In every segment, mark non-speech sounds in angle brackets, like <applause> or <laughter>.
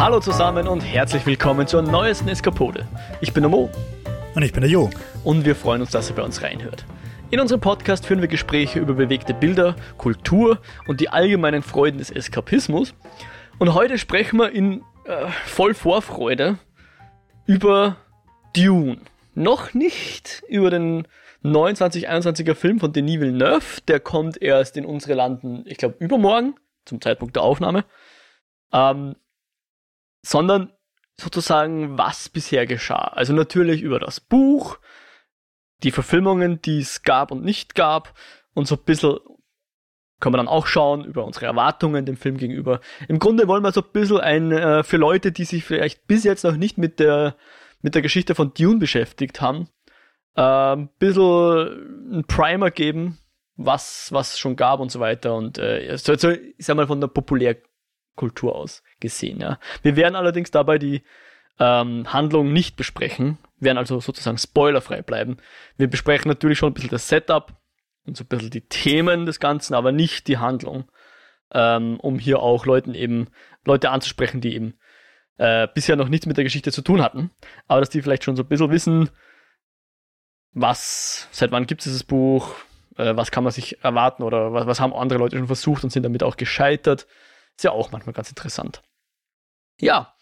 Hallo zusammen und herzlich willkommen zur neuesten Eskapode. Ich bin der Mo. Und ich bin der Jo. Und wir freuen uns, dass ihr bei uns reinhört. In unserem Podcast führen wir Gespräche über bewegte Bilder, Kultur und die allgemeinen Freuden des Eskapismus. Und heute sprechen wir in äh, voll Vorfreude über Dune. Noch nicht über den 29-21er Film von Denis Villeneuve. Der kommt erst in unsere Landen, ich glaube, übermorgen, zum Zeitpunkt der Aufnahme. Ähm, sondern sozusagen, was bisher geschah. Also natürlich über das Buch, die Verfilmungen, die es gab und nicht gab und so ein bisschen können wir dann auch schauen über unsere Erwartungen dem Film gegenüber. Im Grunde wollen wir so ein bisschen ein, äh, für Leute, die sich vielleicht bis jetzt noch nicht mit der, mit der Geschichte von Dune beschäftigt haben, äh, ein bisschen ein Primer geben, was, was schon gab und so weiter und äh, so, so, ich sag mal von der Populärkultur aus gesehen. Ja. Wir werden allerdings dabei die ähm, Handlung nicht besprechen, werden also sozusagen spoilerfrei bleiben. Wir besprechen natürlich schon ein bisschen das Setup und so ein bisschen die Themen des Ganzen, aber nicht die Handlung, ähm, um hier auch Leuten eben, Leute anzusprechen, die eben äh, bisher noch nichts mit der Geschichte zu tun hatten, aber dass die vielleicht schon so ein bisschen wissen, was, seit wann gibt es dieses Buch, äh, was kann man sich erwarten oder was, was haben andere Leute schon versucht und sind damit auch gescheitert. Ist ja auch manchmal ganz interessant. Ja,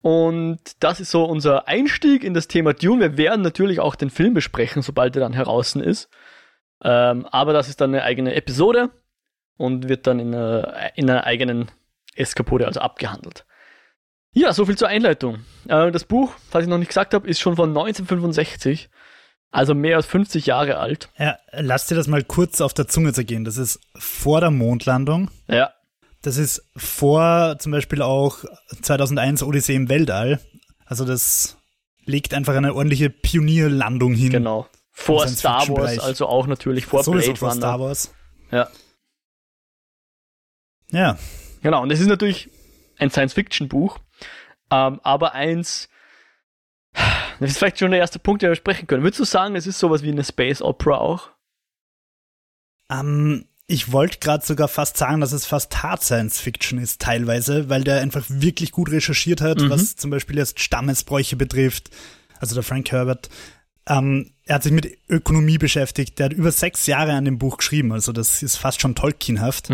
und das ist so unser Einstieg in das Thema Dune. Wir werden natürlich auch den Film besprechen, sobald er dann heraus ist. Ähm, aber das ist dann eine eigene Episode und wird dann in einer, in einer eigenen Eskapode also abgehandelt. Ja, soviel zur Einleitung. Äh, das Buch, falls ich noch nicht gesagt habe, ist schon von 1965, also mehr als 50 Jahre alt. Ja, lass dir das mal kurz auf der Zunge zergehen. Das ist vor der Mondlandung. Ja. Das ist vor zum Beispiel auch 2001 Odyssee im Weltall. Also das legt einfach eine ordentliche Pionierlandung hin. Genau. Vor Star Wars, also auch natürlich vor Sowieso Blade vor Runner. Star Wars. Ja. Ja. Genau, und es ist natürlich ein Science-Fiction-Buch, ähm, aber eins, das ist vielleicht schon der erste Punkt, den wir sprechen können. Würdest du sagen, es ist sowas wie eine Space Opera auch? Ähm, ich wollte gerade sogar fast sagen, dass es fast Hard Science Fiction ist, teilweise, weil der einfach wirklich gut recherchiert hat, Mhm. was zum Beispiel jetzt Stammesbräuche betrifft. Also der Frank Herbert. Ähm, er hat sich mit Ökonomie beschäftigt. Der hat über sechs Jahre an dem Buch geschrieben. Also das ist fast schon Tolkienhaft.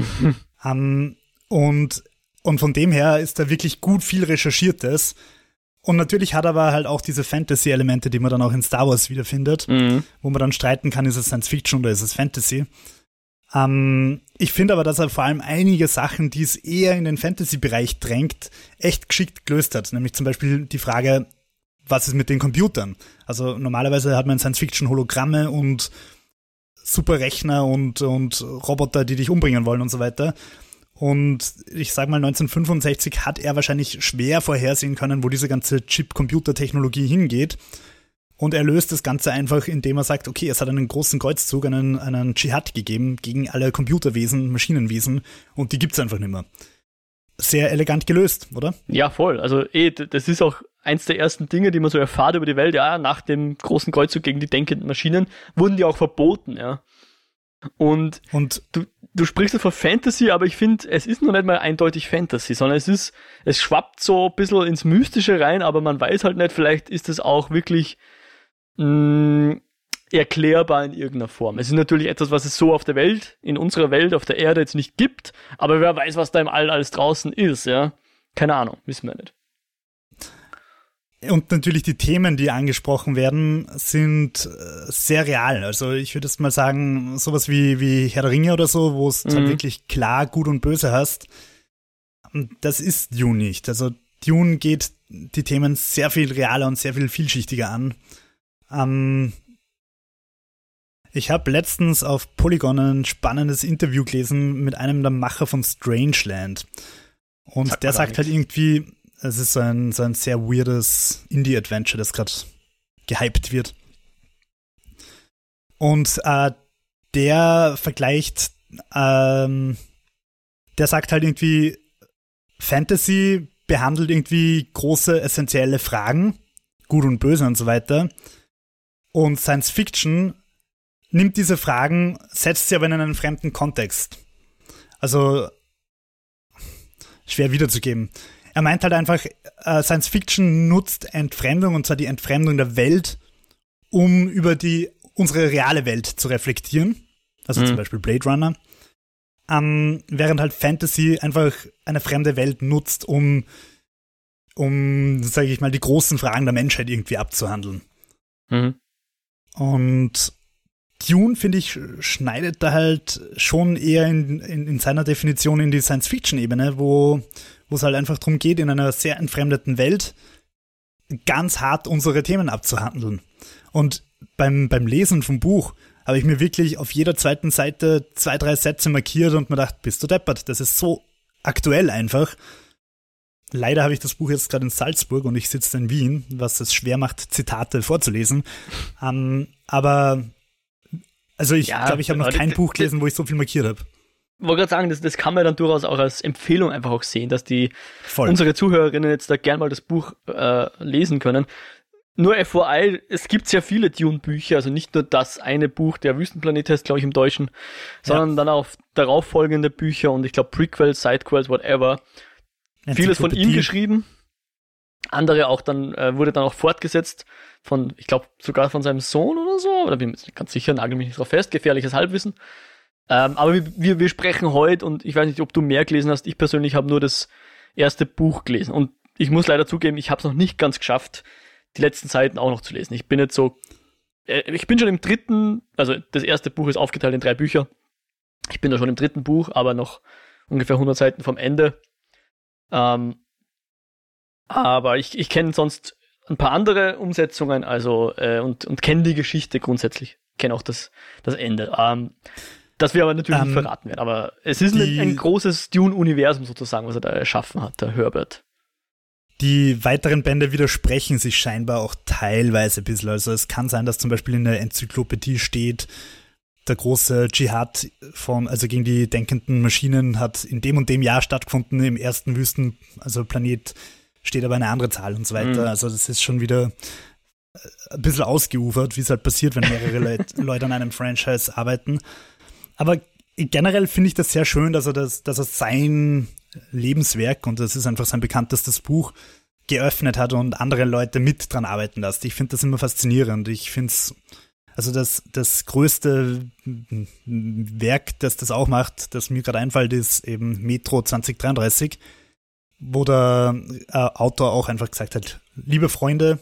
ähm, und, und von dem her ist da wirklich gut viel Recherchiertes. Und natürlich hat er aber halt auch diese Fantasy-Elemente, die man dann auch in Star Wars wiederfindet Mhm. wo man dann streiten kann, ist es Science Fiction oder ist es Fantasy. Ähm, ich finde aber, dass er vor allem einige Sachen, die es eher in den Fantasy-Bereich drängt, echt geschickt gelöst hat. Nämlich zum Beispiel die Frage, was ist mit den Computern? Also normalerweise hat man in Science Fiction Hologramme und Superrechner und, und Roboter, die dich umbringen wollen und so weiter. Und ich sag mal, 1965 hat er wahrscheinlich schwer vorhersehen können, wo diese ganze Chip-Computer-Technologie hingeht. Und er löst das Ganze einfach, indem er sagt, okay, es hat einen großen Kreuzzug, einen, einen Dschihad gegeben gegen alle Computerwesen, Maschinenwesen und die gibt's einfach nicht mehr. Sehr elegant gelöst, oder? Ja, voll. Also eh, das ist auch eins der ersten Dinge, die man so erfahrt über die Welt. Ja, nach dem großen Kreuzzug gegen die denkenden Maschinen wurden die auch verboten, ja. Und Und du, du sprichst ja von Fantasy, aber ich finde, es ist noch nicht mal eindeutig Fantasy, sondern es ist, es schwappt so ein bisschen ins Mystische rein, aber man weiß halt nicht, vielleicht ist es auch wirklich mh, erklärbar in irgendeiner Form. Es ist natürlich etwas, was es so auf der Welt, in unserer Welt, auf der Erde jetzt nicht gibt, aber wer weiß, was da im All alles draußen ist, ja. Keine Ahnung, wissen wir nicht. Und natürlich die Themen, die angesprochen werden, sind äh, sehr real. Also ich würde jetzt mal sagen, sowas wie, wie Herr der Ringe oder so, wo es halt Mhm. wirklich klar gut und böse hast. Das ist Dune nicht. Also Dune geht die Themen sehr viel realer und sehr viel vielschichtiger an. Ähm, ich habe letztens auf Polygon ein spannendes Interview gelesen mit einem der Macher von Strangeland. Und Sagt der sagt halt irgendwie, es ist so ein, so ein sehr weirdes Indie-Adventure, das gerade gehypt wird. Und äh, der vergleicht, ähm, der sagt halt irgendwie, Fantasy behandelt irgendwie große, essentielle Fragen, gut und böse und so weiter. Und Science Fiction nimmt diese Fragen, setzt sie aber in einen fremden Kontext. Also schwer wiederzugeben. er meint halt einfach, äh, Science Fiction nutzt Entfremdung, und zwar die Entfremdung der Welt, um über die unsere reale Welt zu reflektieren. Also mhm. zum Beispiel Blade Runner. Ähm, während halt Fantasy einfach eine fremde Welt nutzt, um, um, sage ich mal, die großen Fragen der Menschheit irgendwie abzuhandeln. Mhm. Und Dune, finde ich, schneidet da halt schon eher in, in, in seiner Definition in die Science-Fiction-Ebene, wo es halt einfach darum geht, in einer sehr entfremdeten Welt ganz hart unsere Themen abzuhandeln. Und beim, beim Lesen vom Buch habe ich mir wirklich auf jeder zweiten Seite zwei, drei Sätze markiert und mir gedacht, bist du deppert, das ist so aktuell einfach. Leider habe ich das Buch jetzt gerade in Salzburg und ich sitze in Wien, was es schwer macht, Zitate vorzulesen. Ähm, aber also ich ja, glaube, ich habe noch kein Buch gelesen, wo ich so viel markiert habe wollte gerade sagen, das, das kann man dann durchaus auch als Empfehlung einfach auch sehen, dass die Voll. unsere Zuhörerinnen jetzt da gern mal das Buch äh, lesen können. Nur FYI, es gibt sehr viele Dune-Bücher, also nicht nur das eine Buch, der Wüstenplanet heißt, glaube ich, im Deutschen, sondern ja. dann auch darauffolgende Bücher und ich glaube Prequels, Sidequels, whatever. Vieles von ihm geschrieben. Andere auch dann, äh, wurde dann auch fortgesetzt von, ich glaube, sogar von seinem Sohn oder so, oder bin mir nicht ganz sicher, nagel mich nicht drauf fest, gefährliches Halbwissen. Ähm, aber wir, wir sprechen heute und ich weiß nicht, ob du mehr gelesen hast. Ich persönlich habe nur das erste Buch gelesen und ich muss leider zugeben, ich habe es noch nicht ganz geschafft, die letzten Seiten auch noch zu lesen. Ich bin jetzt so, äh, ich bin schon im dritten, also das erste Buch ist aufgeteilt in drei Bücher. Ich bin da schon im dritten Buch, aber noch ungefähr 100 Seiten vom Ende. Ähm, aber ich, ich kenne sonst ein paar andere Umsetzungen, also äh, und, und kenne die Geschichte grundsätzlich. Kenne auch das, das Ende. Ähm, das wir aber natürlich ähm, nicht verraten werden. Aber es ist die, ein, ein großes Dune-Universum sozusagen, was er da erschaffen hat, der Herbert. Die weiteren Bände widersprechen sich scheinbar auch teilweise ein bisschen. Also es kann sein, dass zum Beispiel in der Enzyklopädie steht, der große Dschihad von, also gegen die denkenden Maschinen hat in dem und dem Jahr stattgefunden, im ersten Wüsten, also Planet steht aber eine andere Zahl und so weiter. Mhm. Also das ist schon wieder äh, ein bisschen ausgeufert, wie es halt passiert, wenn mehrere Leute, <laughs> Leute an einem Franchise arbeiten. Aber generell finde ich das sehr schön, dass er das, dass er sein Lebenswerk, und das ist einfach sein bekanntestes Buch, geöffnet hat und andere Leute mit dran arbeiten lässt. Ich finde das immer faszinierend. Ich finde es, also das, das größte Werk, das das auch macht, das mir gerade einfällt, ist eben Metro 2033, wo der äh, Autor auch einfach gesagt hat, liebe Freunde,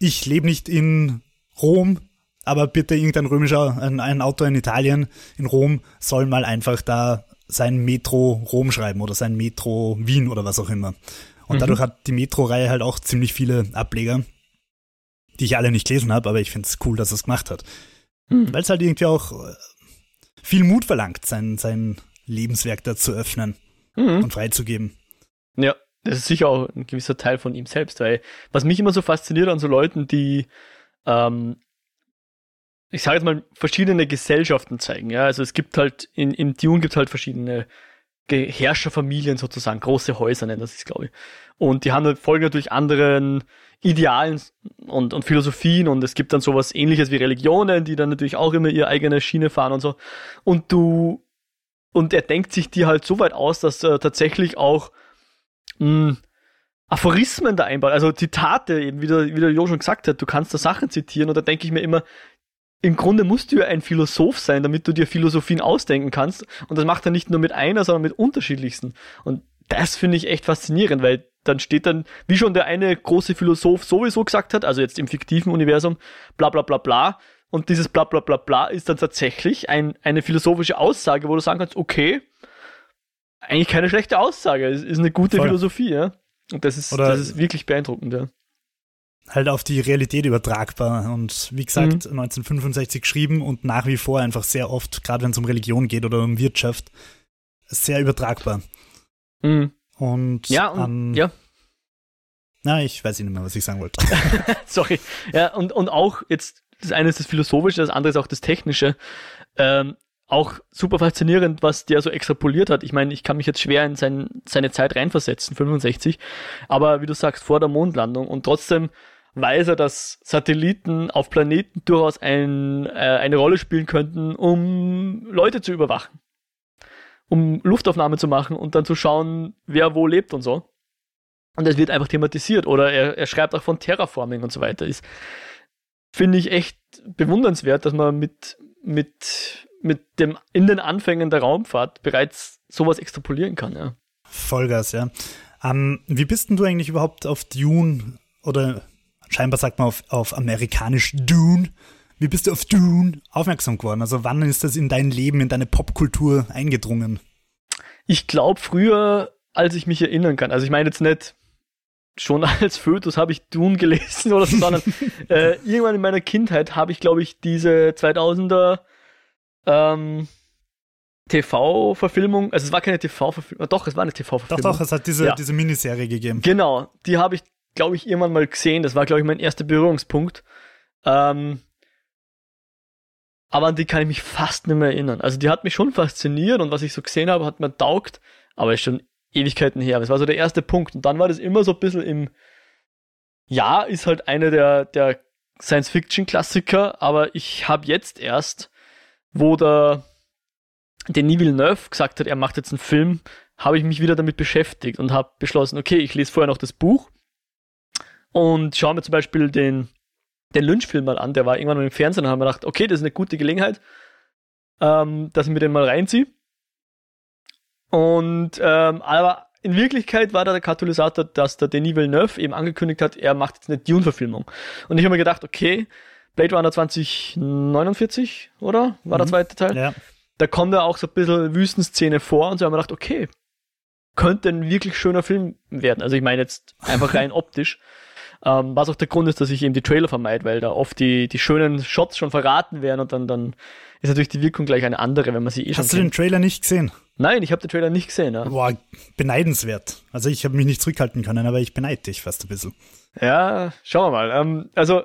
ich lebe nicht in Rom, aber bitte irgendein römischer, ein, ein Autor in Italien, in Rom, soll mal einfach da sein Metro Rom schreiben oder sein Metro Wien oder was auch immer. Und mhm. dadurch hat die Metro-Reihe halt auch ziemlich viele Ableger, die ich alle nicht gelesen habe, aber ich finde es cool, dass er es gemacht hat. Mhm. Weil es halt irgendwie auch äh, viel Mut verlangt, sein, sein Lebenswerk da zu öffnen mhm. und freizugeben. Ja, das ist sicher auch ein gewisser Teil von ihm selbst, weil was mich immer so fasziniert an so Leuten, die ähm, ich sage jetzt mal, verschiedene Gesellschaften zeigen. Ja, also es gibt halt, in, im Dune gibt es halt verschiedene Herrscherfamilien sozusagen, große Häuser nennen das ist, glaube ich. Und die haben halt, folgen natürlich anderen Idealen und, und Philosophien und es gibt dann sowas ähnliches wie Religionen, die dann natürlich auch immer ihre eigene Schiene fahren und so. Und du, und er denkt sich die halt so weit aus, dass er tatsächlich auch mh, hm, Aphorismen da einbaut, also Zitate, eben wie der, wie der Jo schon gesagt hat, du kannst da Sachen zitieren und da denke ich mir immer, im Grunde musst du ja ein Philosoph sein, damit du dir Philosophien ausdenken kannst. Und das macht er nicht nur mit einer, sondern mit unterschiedlichsten. Und das finde ich echt faszinierend, weil dann steht dann, wie schon der eine große Philosoph sowieso gesagt hat, also jetzt im fiktiven Universum, bla bla bla bla. Und dieses bla bla bla bla ist dann tatsächlich ein, eine philosophische Aussage, wo du sagen kannst, okay, eigentlich keine schlechte Aussage, es ist eine gute Voll. Philosophie, ja. Und das ist, das ist wirklich beeindruckend, ja halt auf die Realität übertragbar. Und wie gesagt, mhm. 1965 geschrieben und nach wie vor einfach sehr oft, gerade wenn es um Religion geht oder um Wirtschaft, sehr übertragbar. Mhm. Und, ja, und, ähm, ja. Na, ich weiß nicht mehr, was ich sagen wollte. <laughs> Sorry. Ja, und, und auch jetzt, das eine ist das Philosophische, das andere ist auch das Technische. Ähm, auch super faszinierend, was der so extrapoliert hat. Ich meine, ich kann mich jetzt schwer in sein, seine Zeit reinversetzen, 65. Aber wie du sagst, vor der Mondlandung und trotzdem weiß er, dass Satelliten auf Planeten durchaus ein, äh, eine Rolle spielen könnten, um Leute zu überwachen. Um Luftaufnahme zu machen und dann zu schauen, wer wo lebt und so. Und das wird einfach thematisiert. Oder er, er schreibt auch von Terraforming und so weiter. Ist, finde ich echt bewundernswert, dass man mit, mit, mit dem in den Anfängen der Raumfahrt bereits sowas extrapolieren kann, ja. Vollgas, ja. Ähm, wie bist denn du eigentlich überhaupt auf Dune oder scheinbar sagt man auf, auf amerikanisch Dune? Wie bist du auf Dune aufmerksam geworden? Also wann ist das in dein Leben, in deine Popkultur eingedrungen? Ich glaube früher, als ich mich erinnern kann. Also ich meine jetzt nicht schon <laughs> als Fötus habe ich Dune gelesen oder so, sondern <laughs> äh, irgendwann in meiner Kindheit habe ich, glaube ich, diese 2000er ähm, TV-Verfilmung, also es war keine TV-Verfilmung, doch, es war eine TV-Verfilmung. Doch, doch, es hat diese, ja. diese Miniserie gegeben. Genau, die habe ich, glaube ich, irgendwann mal gesehen. Das war, glaube ich, mein erster Berührungspunkt. Ähm, aber an die kann ich mich fast nicht mehr erinnern. Also die hat mich schon fasziniert und was ich so gesehen habe, hat mir taugt, aber ist schon Ewigkeiten her. Das war so der erste Punkt. Und dann war das immer so ein bisschen im, ja, ist halt eine der, der Science-Fiction-Klassiker, aber ich habe jetzt erst, wo der Denis Villeneuve gesagt hat, er macht jetzt einen Film, habe ich mich wieder damit beschäftigt und habe beschlossen, okay, ich lese vorher noch das Buch und schaue mir zum Beispiel den, den Lynch-Film mal an, der war irgendwann im Fernsehen und habe mir gedacht, okay, das ist eine gute Gelegenheit, ähm, dass ich mir den mal reinziehe. Und ähm, aber in Wirklichkeit war da der Katalysator, dass der Denis Villeneuve eben angekündigt hat, er macht jetzt eine Dune-Verfilmung. Und ich habe mir gedacht, okay, Blade Runner 2049, oder? War mhm. der zweite Teil? Ja da kommt ja auch so ein bisschen Wüstenszene vor und so haben wir gedacht, okay, könnte ein wirklich schöner Film werden. Also ich meine jetzt einfach <laughs> rein optisch. Ähm, was auch der Grund ist, dass ich eben die Trailer vermeide, weil da oft die, die schönen Shots schon verraten werden und dann, dann ist natürlich die Wirkung gleich eine andere, wenn man sie eh Hast schon du den Trailer nicht gesehen? Nein, ich habe den Trailer nicht gesehen. Ja. Boah, beneidenswert. Also ich habe mich nicht zurückhalten können, aber ich beneide dich fast ein bisschen. Ja, schauen wir mal. Ähm, also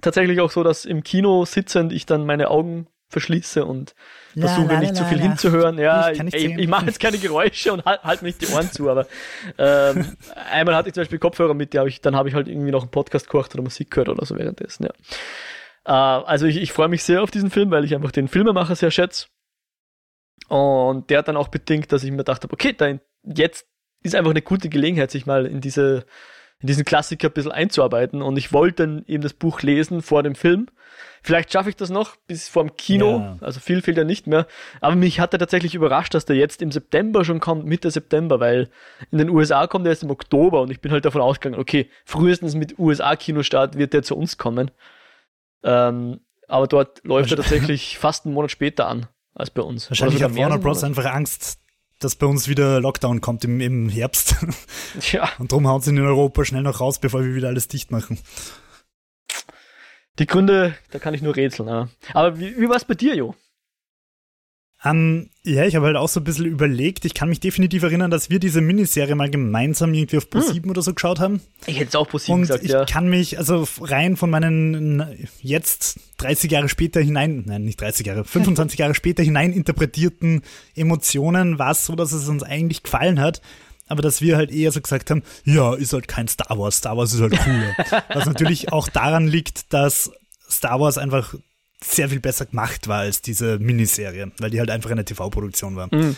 tatsächlich auch so, dass im Kino sitzend ich dann meine Augen verschließe und versuche la, nicht zu viel hinzuhören. Ja, ich, ich, ich mache jetzt keine Geräusche und halt, halt nicht die Ohren zu, aber ähm, <laughs> einmal hatte ich zum Beispiel Kopfhörer mit, die hab ich, dann habe ich halt irgendwie noch einen Podcast gehört oder Musik gehört oder so währenddessen, ja. Äh, also ich, ich freue mich sehr auf diesen Film, weil ich einfach den Filmemacher sehr schätze. Und der hat dann auch bedingt, dass ich mir gedacht habe, okay, da jetzt ist einfach eine gute Gelegenheit, sich mal in diese in diesen Klassiker ein bisschen einzuarbeiten. Und ich wollte dann eben das Buch lesen vor dem Film. Vielleicht schaffe ich das noch bis vor dem Kino. Ja. Also viel fehlt ja nicht mehr. Aber mich hat er tatsächlich überrascht, dass der jetzt im September schon kommt, Mitte September, weil in den USA kommt er erst im Oktober und ich bin halt davon ausgegangen, okay, frühestens mit USA-Kinostart wird der zu uns kommen. Ähm, aber dort läuft er tatsächlich fast einen Monat später an als bei uns. Wahrscheinlich hat Warner Bros. einfach Angst, dass bei uns wieder Lockdown kommt im, im Herbst. <laughs> Ja. Und darum hauen sie in Europa schnell noch raus, bevor wir wieder alles dicht machen. Die Gründe, da kann ich nur rätseln. Ja. Aber wie, wie war es bei dir, Jo? Ähm, ja, ich habe halt auch so ein bisschen überlegt. Ich kann mich definitiv erinnern, dass wir diese Miniserie mal gemeinsam irgendwie auf Pro7 hm. oder so geschaut haben. Ich hätte es auch Pro7 gesagt, ich ja. kann mich, also rein von meinen jetzt 30 Jahre später hinein, nein, nicht 30 Jahre, <laughs> 25 Jahre später hinein interpretierten Emotionen war es so, dass es uns eigentlich gefallen hat. Aber dass wir halt eher so gesagt haben, ja, ist halt kein Star Wars, Star Wars ist halt cooler. <laughs> Was natürlich auch daran liegt, dass Star Wars einfach sehr viel besser gemacht war als diese Miniserie, weil die halt einfach eine TV-Produktion war. Mhm.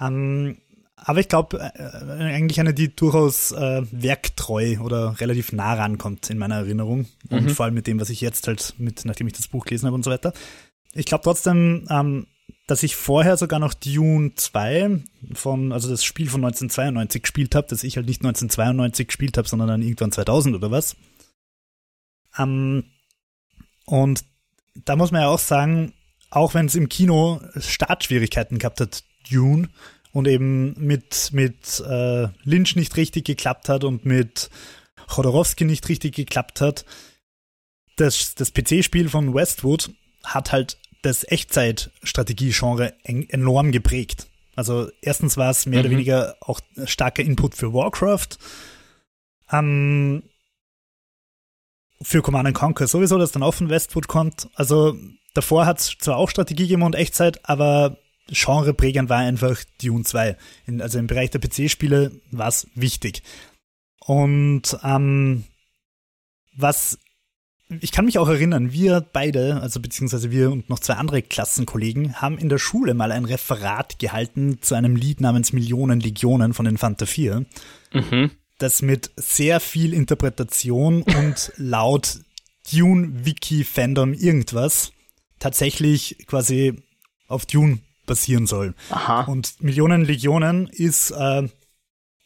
Ähm, aber ich glaube, äh, eigentlich eine, die durchaus äh, werktreu oder relativ nah rankommt in meiner Erinnerung. Mhm. Und vor allem mit dem, was ich jetzt halt mit, nachdem ich das Buch gelesen habe und so weiter. Ich glaube trotzdem, ähm, dass ich vorher sogar noch Dune 2 von, also das Spiel von 1992 gespielt habe, dass ich halt nicht 1992 gespielt habe, sondern dann irgendwann 2000 oder was. Ähm, und da muss man ja auch sagen, auch wenn es im Kino Startschwierigkeiten gehabt hat, Dune, und eben mit, mit äh, Lynch nicht richtig geklappt hat und mit Chodorowski nicht richtig geklappt hat, das, das PC-Spiel von Westwood hat halt das Echtzeit-Strategie-Genre enorm geprägt. Also erstens war es mehr mhm. oder weniger auch starker Input für Warcraft. Ähm, für Command Conquer sowieso, das dann von Westwood kommt. Also davor hat es zwar auch Strategie gegeben und Echtzeit, aber genreprägend war einfach Dune 2. In, also im Bereich der PC-Spiele war es wichtig. Und ähm, was ich kann mich auch erinnern, wir beide, also beziehungsweise wir und noch zwei andere Klassenkollegen, haben in der Schule mal ein Referat gehalten zu einem Lied namens Millionen Legionen von den Fanta 4. Mhm das mit sehr viel Interpretation und laut Dune-Wiki-Fandom irgendwas tatsächlich quasi auf Dune basieren soll. Aha. Und Millionen Legionen ist äh,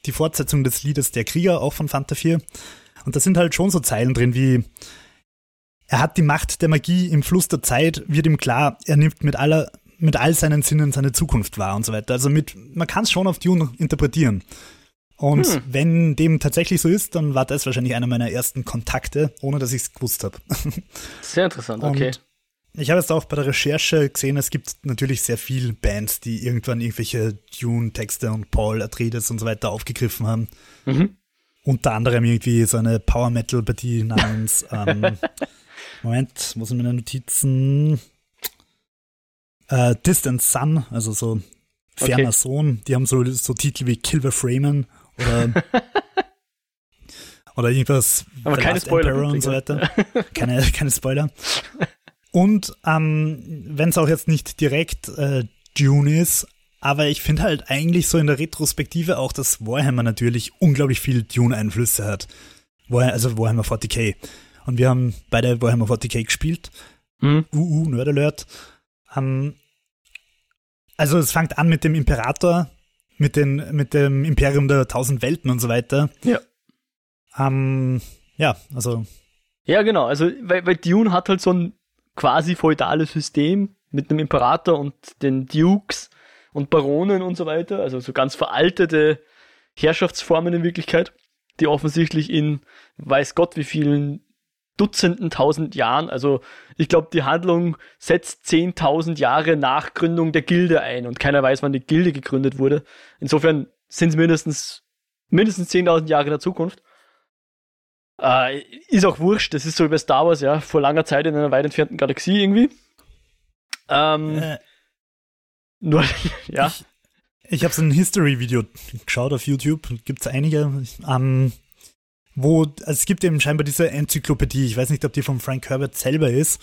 die Fortsetzung des Liedes Der Krieger, auch von Fanta 4. Und da sind halt schon so Zeilen drin wie er hat die Macht der Magie im Fluss der Zeit, wird ihm klar, er nimmt mit aller mit all seinen Sinnen seine Zukunft wahr und so weiter. Also mit, man kann es schon auf Dune interpretieren. Und hm. wenn dem tatsächlich so ist, dann war das wahrscheinlich einer meiner ersten Kontakte, ohne dass ich es gewusst habe. <laughs> Sehr interessant, okay. Und ich habe jetzt auch bei der Recherche gesehen, es gibt natürlich sehr viele Bands, die irgendwann irgendwelche Dune-Texte und Paul Atreides und so weiter aufgegriffen haben. Mhm. Unter anderem irgendwie so eine Power Metal-Partie namens <laughs> ähm, Moment, wo sind meine Notizen? Äh, Distant Sun, also so ferner okay. Sohn. Die haben so, so Titel wie Kilver Freeman oder oder irgendwas. Aber keine Spoiler. Emperor und so weiter. keine, <laughs> keine Spoiler. Und ähm, wenn es auch jetzt nicht direkt äh, Dune ist, aber ich finde halt eigentlich so in der Retrospektive auch, dass Warhammer natürlich unglaublich viel Dune-Einflüsse hat. War, also Warhammer 40k. Und wir haben beide Warhammer 40k gespielt. Mhm. UU, Nerd Alert. Ähm, also es fängt an mit dem Imperator, mit, den, mit dem Imperium der tausend Welten und so weiter. Ja. Ähm, ja, also. Ja, genau. Also, weil, weil Dune hat halt so ein quasi feudales System mit einem Imperator und den Dukes und Baronen und so weiter. Also so ganz veraltete Herrschaftsformen in Wirklichkeit, die offensichtlich in weiß Gott wie vielen Dutzenden tausend Jahren, also ich glaube, die Handlung setzt 10.000 Jahre nach Gründung der Gilde ein und keiner weiß, wann die Gilde gegründet wurde. Insofern sind es mindestens, mindestens 10.000 Jahre in der Zukunft. Äh, ist auch wurscht, das ist so wie bei Star Wars, ja, vor langer Zeit in einer weit entfernten Galaxie irgendwie. Ähm, äh, nur, <laughs> ja. Ich, ich habe so ein History-Video geschaut auf YouTube, gibt es einige, ähm, wo, also es gibt eben scheinbar diese Enzyklopädie, ich weiß nicht, ob die von Frank Herbert selber ist,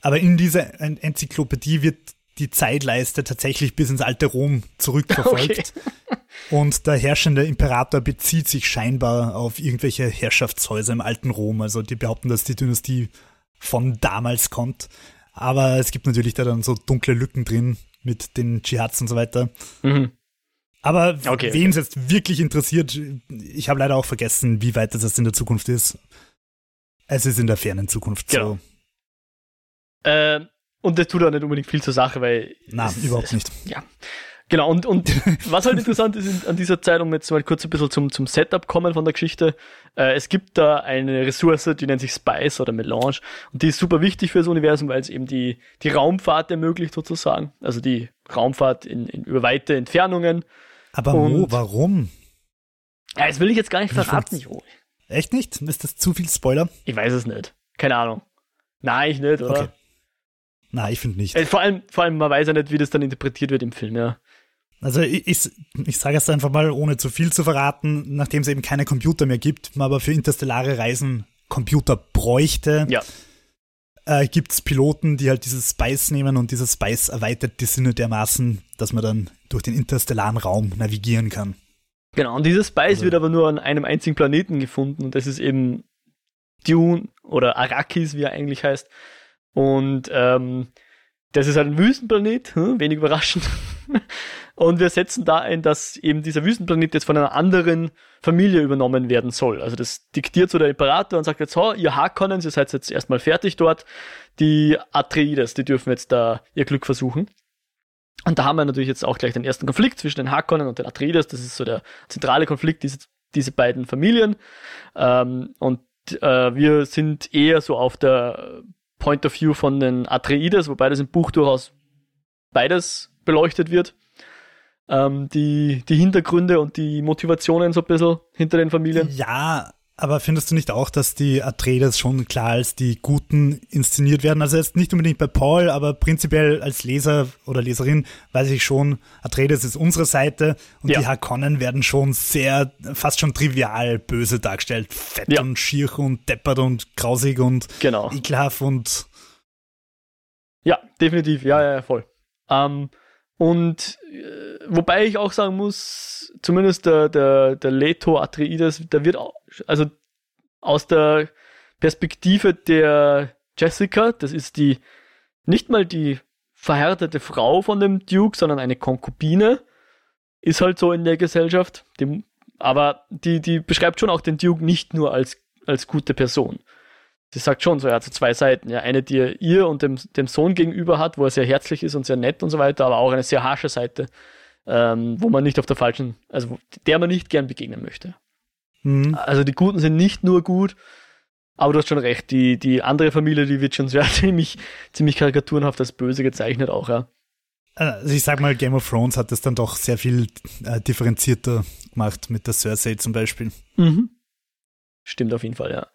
aber in dieser Enzyklopädie wird die Zeitleiste tatsächlich bis ins alte Rom zurückverfolgt. <laughs> Okay. Und der herrschende Imperator bezieht sich scheinbar auf irgendwelche Herrschaftshäuser im alten Rom. Also die behaupten, dass die Dynastie von damals kommt. Aber es gibt natürlich da dann so dunkle Lücken drin mit den Dschihads und so weiter. Mhm. Aber okay, wen es okay. jetzt wirklich interessiert, ich habe leider auch vergessen, wie weit das in der Zukunft ist. Es ist in der fernen Zukunft genau. so. Äh, und das tut auch nicht unbedingt viel zur Sache, weil. Nein, überhaupt nicht. Ja. Genau, und, und <laughs> was halt interessant ist an dieser Zeit, um jetzt mal kurz ein bisschen zum, zum Setup kommen von der Geschichte, äh, es gibt da eine Ressource, die nennt sich Spice oder Melange und die ist super wichtig für das Universum, weil es eben die, die Raumfahrt ermöglicht sozusagen, also die Raumfahrt in, in über weite Entfernungen. Aber und, wo, warum? Ja, das will ich jetzt gar nicht verraten, Jo. Echt nicht? Ist das zu viel Spoiler? Ich weiß es nicht. Keine Ahnung. Nein, ich nicht, oder? Okay. Nein, ich finde nicht. Äh, vor allem, vor allem, man weiß ja nicht, wie das dann interpretiert wird im Film, ja. Also ich, ich, ich sage es einfach mal, ohne zu viel zu verraten, nachdem es eben keine Computer mehr gibt, man aber für interstellare Reisen Computer bräuchte, ja. äh, gibt es Piloten, die halt dieses Spice nehmen und dieser Spice erweitert die Sinne dermaßen, dass man dann durch den interstellaren Raum navigieren kann. Genau, und dieses Spice also, wird aber nur an einem einzigen Planeten gefunden und das ist eben Dune oder Arrakis, wie er eigentlich heißt. Und ähm, das ist halt ein Wüstenplanet, hm, wenig überraschend. <laughs> Und wir setzen da ein, dass eben dieser Wüstenplanet jetzt von einer anderen Familie übernommen werden soll. Also das diktiert so der Imperator und sagt jetzt, so, ihr Harkonnen, ihr seid jetzt erstmal fertig dort. Die Atreides, die dürfen jetzt da ihr Glück versuchen. Und da haben wir natürlich jetzt auch gleich den ersten Konflikt zwischen den Harkonnen und den Atreides. Das ist so der zentrale Konflikt, diese, diese beiden Familien. Ähm, und äh, wir sind eher so auf der Point of View von den Atreides, wobei das im Buch durchaus beides beleuchtet wird. Ähm, die, die Hintergründe und die Motivationen so ein bisschen hinter den Familien. Ja, aber findest du nicht auch, dass die Atreides schon klar als die Guten inszeniert werden? Also jetzt nicht unbedingt bei Paul, aber prinzipiell als Leser oder Leserin weiß ich schon, Atreides ist unsere Seite und ja. die Harkonnen werden schon sehr, fast schon trivial böse dargestellt. Fett ja. und schier und deppert und grausig und genau. ekelhaft und Ja, definitiv, ja, ja, voll. Ähm, Und äh, wobei ich auch sagen muss, zumindest der, der, der Leto Atreides, der wird auch, also aus der Perspektive der Jessica, das ist die, nicht mal die verhärtete Frau von dem Duke, sondern eine Konkubine, ist halt so in der Gesellschaft. Die, aber die, die beschreibt schon auch den Duke nicht nur als, als gute Person. Sie sagt schon so, er hat so zwei Seiten. Ja, eine, die er ihr und dem, dem Sohn gegenüber hat, wo er sehr herzlich ist und sehr nett und so weiter, aber auch eine sehr harsche Seite, ähm, wo man nicht auf der falschen, also der man nicht gern begegnen möchte. Mhm. Also die Guten sind nicht nur gut, aber du hast schon recht, die, die andere Familie, die wird schon sehr <laughs> ziemlich, ziemlich karikaturenhaft als böse gezeichnet auch, ja. Also ich sag mal, Game of Thrones hat das dann doch sehr viel äh, differenzierter gemacht mit der Cersei zum Beispiel. Mhm. Stimmt auf jeden Fall, ja.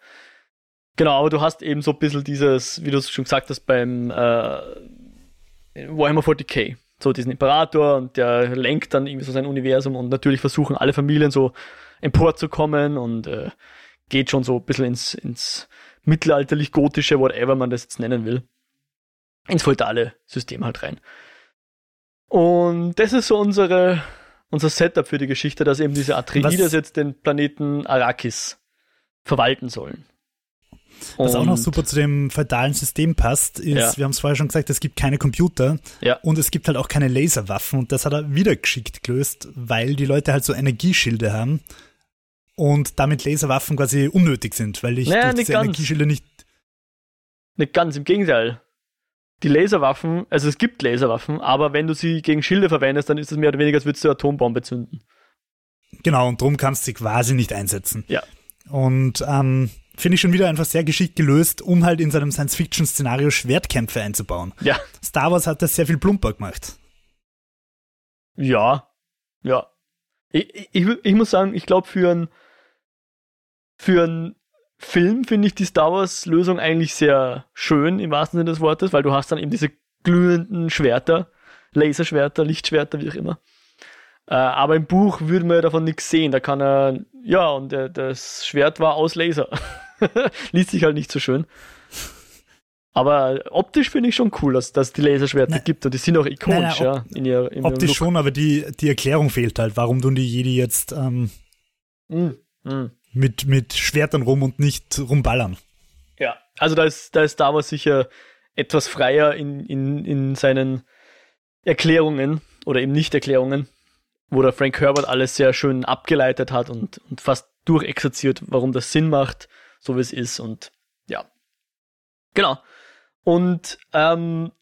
Genau, aber du hast eben so ein bisschen dieses, wie du es schon gesagt hast, beim äh, Warhammer 40k. So diesen Imperator und der lenkt dann irgendwie so sein Universum und natürlich versuchen alle Familien so emporzukommen und äh, geht schon so ein bisschen ins, ins mittelalterlich-gotische, whatever man das jetzt nennen will, ins feudale System halt rein. Und das ist so unsere, unser Setup für die Geschichte, dass eben diese Atreides jetzt den Planeten Arrakis verwalten sollen. Was auch noch super zu dem feudalen System passt, ist, ja. wir haben es vorher schon gesagt, es gibt keine Computer ja. und es gibt halt auch keine Laserwaffen und das hat er wieder geschickt gelöst, weil die Leute halt so Energieschilde haben und damit Laserwaffen quasi unnötig sind, weil ich naja, durch diese ganz. Energieschilde nicht. Nicht ganz, im Gegenteil. Die Laserwaffen, also es gibt Laserwaffen, aber wenn du sie gegen Schilde verwendest, dann ist es mehr oder weniger, als würdest du eine Atombombe zünden. Genau, und darum kannst du sie quasi nicht einsetzen. Ja. Und ähm, finde ich schon wieder einfach sehr geschickt gelöst, um halt in seinem Science-Fiction-Szenario Schwertkämpfe einzubauen. Ja. Star Wars hat das sehr viel plumper gemacht. Ja, ja. Ich, ich, ich muss sagen, ich glaube, für ein für einen Film finde ich die Star Wars-Lösung eigentlich sehr schön im wahrsten Sinne des Wortes, weil du hast dann eben diese glühenden Schwerter, Laserschwerter, Lichtschwerter, wie auch immer. Äh, aber im Buch würde man ja davon nichts sehen. Da kann er, ja, und der, das Schwert war aus Laser. <laughs> <laughs> Liest sich halt nicht so schön. Aber optisch finde ich schon cool, dass es die Laserschwerter nein. gibt und die sind auch ikonisch, nein, nein, ja. In ihr, in optisch schon, aber die, die Erklärung fehlt halt. Warum tun die Jedi jetzt ähm, mm, mm mit, mit Schwertern rum und nicht rumballern. Ja, also da ist, da ist Star Wars sicher etwas freier in, in, in seinen Erklärungen oder eben Nicht-Erklärungen, wo der Frank Herbert alles sehr schön abgeleitet hat und, und fast durchexerziert, warum das Sinn macht, so wie es ist und ja. Genau. Und ähm,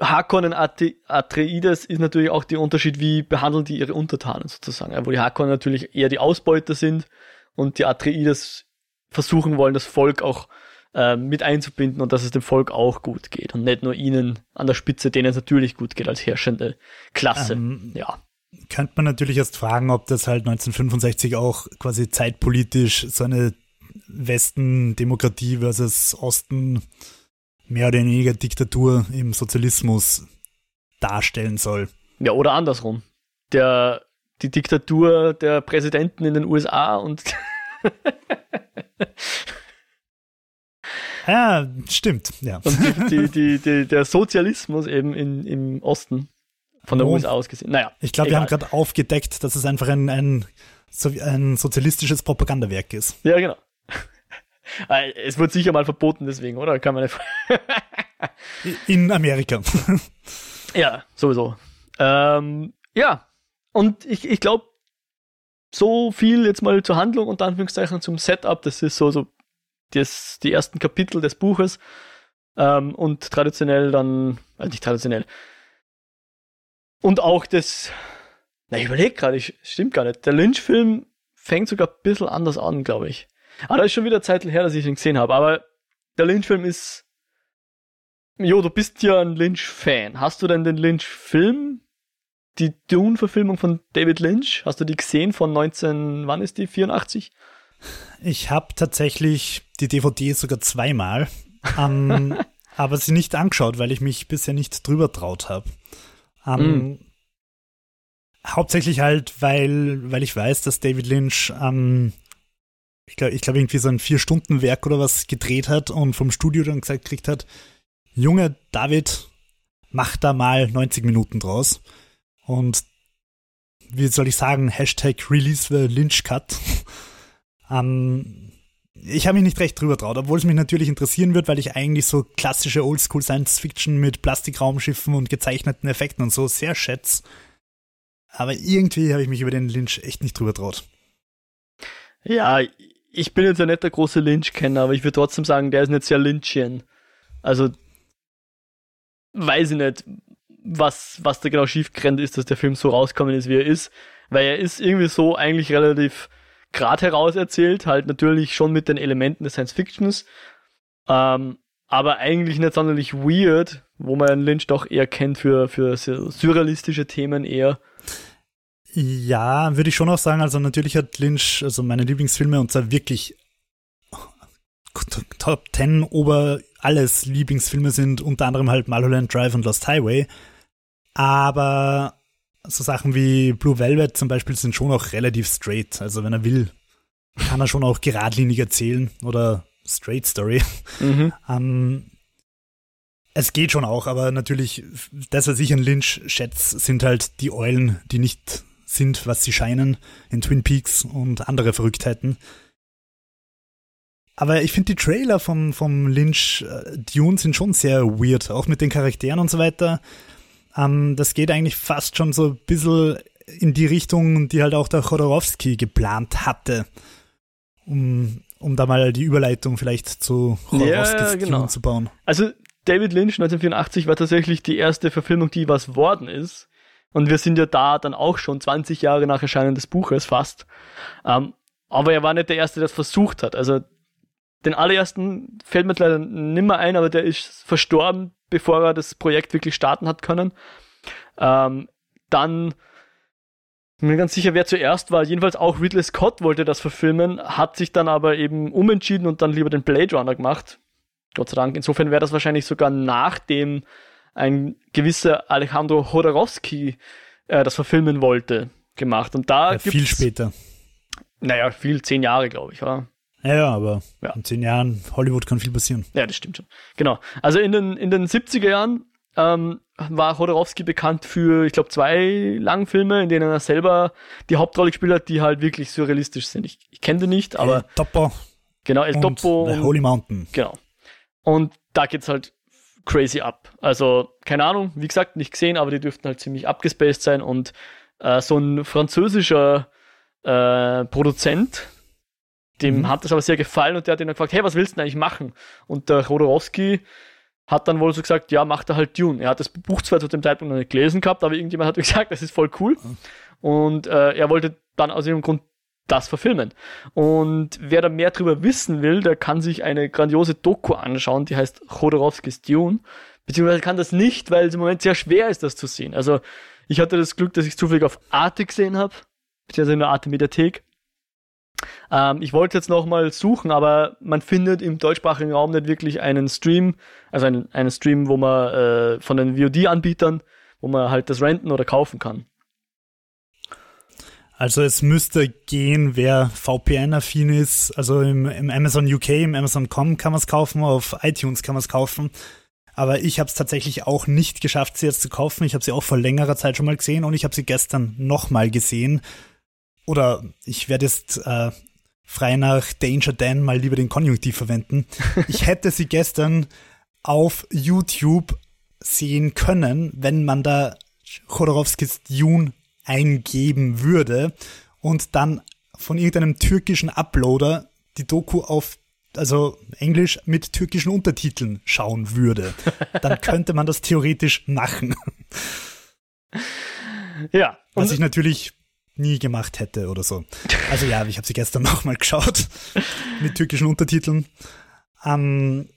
Harkonnen Atreides ist natürlich auch der Unterschied, wie behandeln die ihre Untertanen sozusagen. Wo die Harkonnen natürlich eher die Ausbeuter sind und die Atreides versuchen wollen, das Volk auch äh, mit einzubinden und dass es dem Volk auch gut geht und nicht nur ihnen an der Spitze, denen es natürlich gut geht als herrschende Klasse. Ähm, ja. Könnte man natürlich erst fragen, ob das halt 1965 auch quasi zeitpolitisch so eine Westen-Demokratie versus Osten mehr oder weniger Diktatur im Sozialismus darstellen soll. Ja, oder andersrum. Der, die Diktatur der Präsidenten in den USA und Ja, <laughs> stimmt, ja. Und die, die, die, <laughs> der Sozialismus eben in, im Osten von der oh, USA aus gesehen. Naja. Ich glaube, wir haben gerade aufgedeckt, dass es einfach ein, ein, ein sozialistisches Propagandawerk ist. Ja, genau. Äh, <laughs> es wird sicher mal verboten, deswegen, oder? Kann man nicht. <laughs> In Amerika. <laughs> ja, sowieso. Ähm, ja, und ich, ich glaube, so viel jetzt mal zur Handlung und Anführungszeichen zum Setup. Das ist so, so das, die ersten Kapitel des Buches. Ähm, und traditionell dann, also nicht traditionell. Und auch das, na, ich überlege gerade, stimmt gar nicht. Der Lynch-Film fängt sogar ein bisschen anders an, glaube ich. Ah, da ist schon wieder Zeit her, dass ich ihn gesehen habe. Aber der Lynch-Film ist. Jo, du bist ja ein Lynch-Fan. Hast du denn den Lynch-Film, die Dune-Verfilmung von David Lynch, hast du die gesehen von 19, wann ist die? 84? Ich habe tatsächlich die DVD sogar zweimal, ähm, <laughs> aber sie nicht angeschaut, weil ich mich bisher nicht drüber traut habe. Ähm, mm. Hauptsächlich halt, weil, weil ich weiß, dass David Lynch ähm, ich glaube, ich glaube, irgendwie so ein Vier-Stunden-Werk oder was gedreht hat und vom Studio dann gesagt kriegt hat, Junge David, macht da mal 90 Minuten draus. Und wie soll ich sagen, Hashtag Release the Lynch Cut. <laughs> ähm, ich habe mich nicht recht drüber traut, obwohl es mich natürlich interessieren wird, weil ich eigentlich so klassische Oldschool Science Fiction mit Plastikraumschiffen und gezeichneten Effekten und so sehr schätze. Aber irgendwie habe ich mich über den Lynch echt nicht drüber traut. Ja, ich bin jetzt ja nicht der große Lynch-Kenner, aber ich würde trotzdem sagen, der ist nicht sehr Lynchian. Also, weiß ich nicht, was, was da genau schiefgerannt ist, dass der Film so rauskommen ist, wie er ist. Weil er ist irgendwie so eigentlich relativ gerade heraus erzählt, halt natürlich schon mit den Elementen des Science Fictions, ähm, aber eigentlich nicht sonderlich weird, wo man Lynch doch eher kennt für, für surrealistische Themen eher. Ja, würde ich schon auch sagen. Also natürlich hat Lynch, also meine Lieblingsfilme und zwar wirklich <laughs> Top 10 ober alles Lieblingsfilme sind unter anderem halt Mulholland Drive und Lost Highway. Aber so Sachen wie Blue Velvet zum Beispiel sind schon auch relativ straight. Also wenn er will, kann er schon auch geradlinig erzählen oder straight Story. Mhm. ähm, es geht schon auch, aber natürlich, das, was ich an Lynch schätze, sind halt die Eulen, die nicht sind, was sie scheinen, in Twin Peaks und andere Verrücktheiten. Aber ich finde die Trailer vom, vom Lynch äh, Dune sind schon sehr weird, auch mit den Charakteren und so weiter. Ähm, das geht eigentlich fast schon so ein bisschen in die Richtung, die halt auch der Chodorowski geplant hatte. Um, um da mal die Überleitung vielleicht zu Chodorowskis ja, genau. zu bauen. Also David Lynch 1984 war tatsächlich die erste Verfilmung, die was worden ist. Und wir sind ja da dann auch schon 20 Jahre nach Erscheinen des Buches fast. Ähm, aber er war nicht der Erste, der es versucht hat. Also den allerersten fällt mir leider nimmer ein, aber der ist verstorben, bevor er das Projekt wirklich starten hat können. Ähm, dann bin mir ganz sicher, wer zuerst war. Jedenfalls auch Ridley Scott wollte das verfilmen, hat sich dann aber eben umentschieden und dann lieber den Blade Runner gemacht. Gott sei Dank. Insofern wäre das wahrscheinlich sogar nachdem ein gewisser Alejandro Jodorowsky äh, das verfilmen wollte, gemacht. Und da ja, viel später. Naja, viel, zehn Jahre, glaube ich, oder? Ja, ja, aber ja. in zehn Jahren Hollywood kann viel passieren. Ja, das stimmt schon. Genau. Also in den, in den 70er Jahren ähm, war Hodorowski bekannt für, ich glaube, zwei Langfilme, in denen er selber die Hauptrolle gespielt hat, die halt wirklich surrealistisch sind. Ich, ich kenne die nicht, aber. El Topo. Genau, El Topo. The Holy Mountain. Genau. Und da geht's halt crazy ab. Also, keine Ahnung, wie gesagt, nicht gesehen, aber die dürften halt ziemlich abgespaced sein und äh, so ein französischer äh, Produzent, dem mhm. hat das aber sehr gefallen und der hat ihn dann gefragt, hey, was willst du denn eigentlich machen? Und der Rodorowski hat dann wohl so gesagt, ja, macht er halt Dune. Er hat das Buch zwar zu dem Zeitpunkt noch nicht gelesen gehabt, aber irgendjemand hat <laughs> gesagt, das ist voll cool. Mhm. Und äh, er wollte dann aus irgendeinem Grund das verfilmen. Und wer da mehr drüber wissen will, der kann sich eine grandiose Doku anschauen, die heißt Chodorowskis Dune. Beziehungsweise kann das nicht, weil es im Moment sehr schwer ist, das zu sehen. Also ich hatte das Glück, dass ich zufällig auf Arte gesehen habe, beziehungsweise in der Arte Mediathek. Ähm, ich wollte jetzt nochmal suchen, aber man findet im deutschsprachigen Raum nicht wirklich einen Stream, also einen, einen Stream, wo man äh, von den VOD-Anbietern, wo man halt das renten oder kaufen kann. Also es müsste gehen, wer VPN-affin ist. Also im, im Amazon UK, im Amazon.com kann man es kaufen, auf iTunes kann man es kaufen. Aber ich habe es tatsächlich auch nicht geschafft, sie jetzt zu kaufen. Ich habe sie auch vor längerer Zeit schon mal gesehen und ich habe sie gestern nochmal gesehen oder ich werde jetzt äh, frei nach Danger Dan mal lieber den Konjunktiv verwenden. <laughs> Ich hätte sie gestern auf YouTube sehen können, wenn man da Chodorowskis Dune eingeben würde und dann von irgendeinem türkischen Uploader die Doku auf also Englisch mit türkischen Untertiteln schauen würde, dann <laughs> könnte man das theoretisch machen. Ja. Was ich natürlich nie gemacht hätte oder so. Also ja, ich habe sie gestern <laughs> nochmal geschaut mit türkischen Untertiteln. Ähm,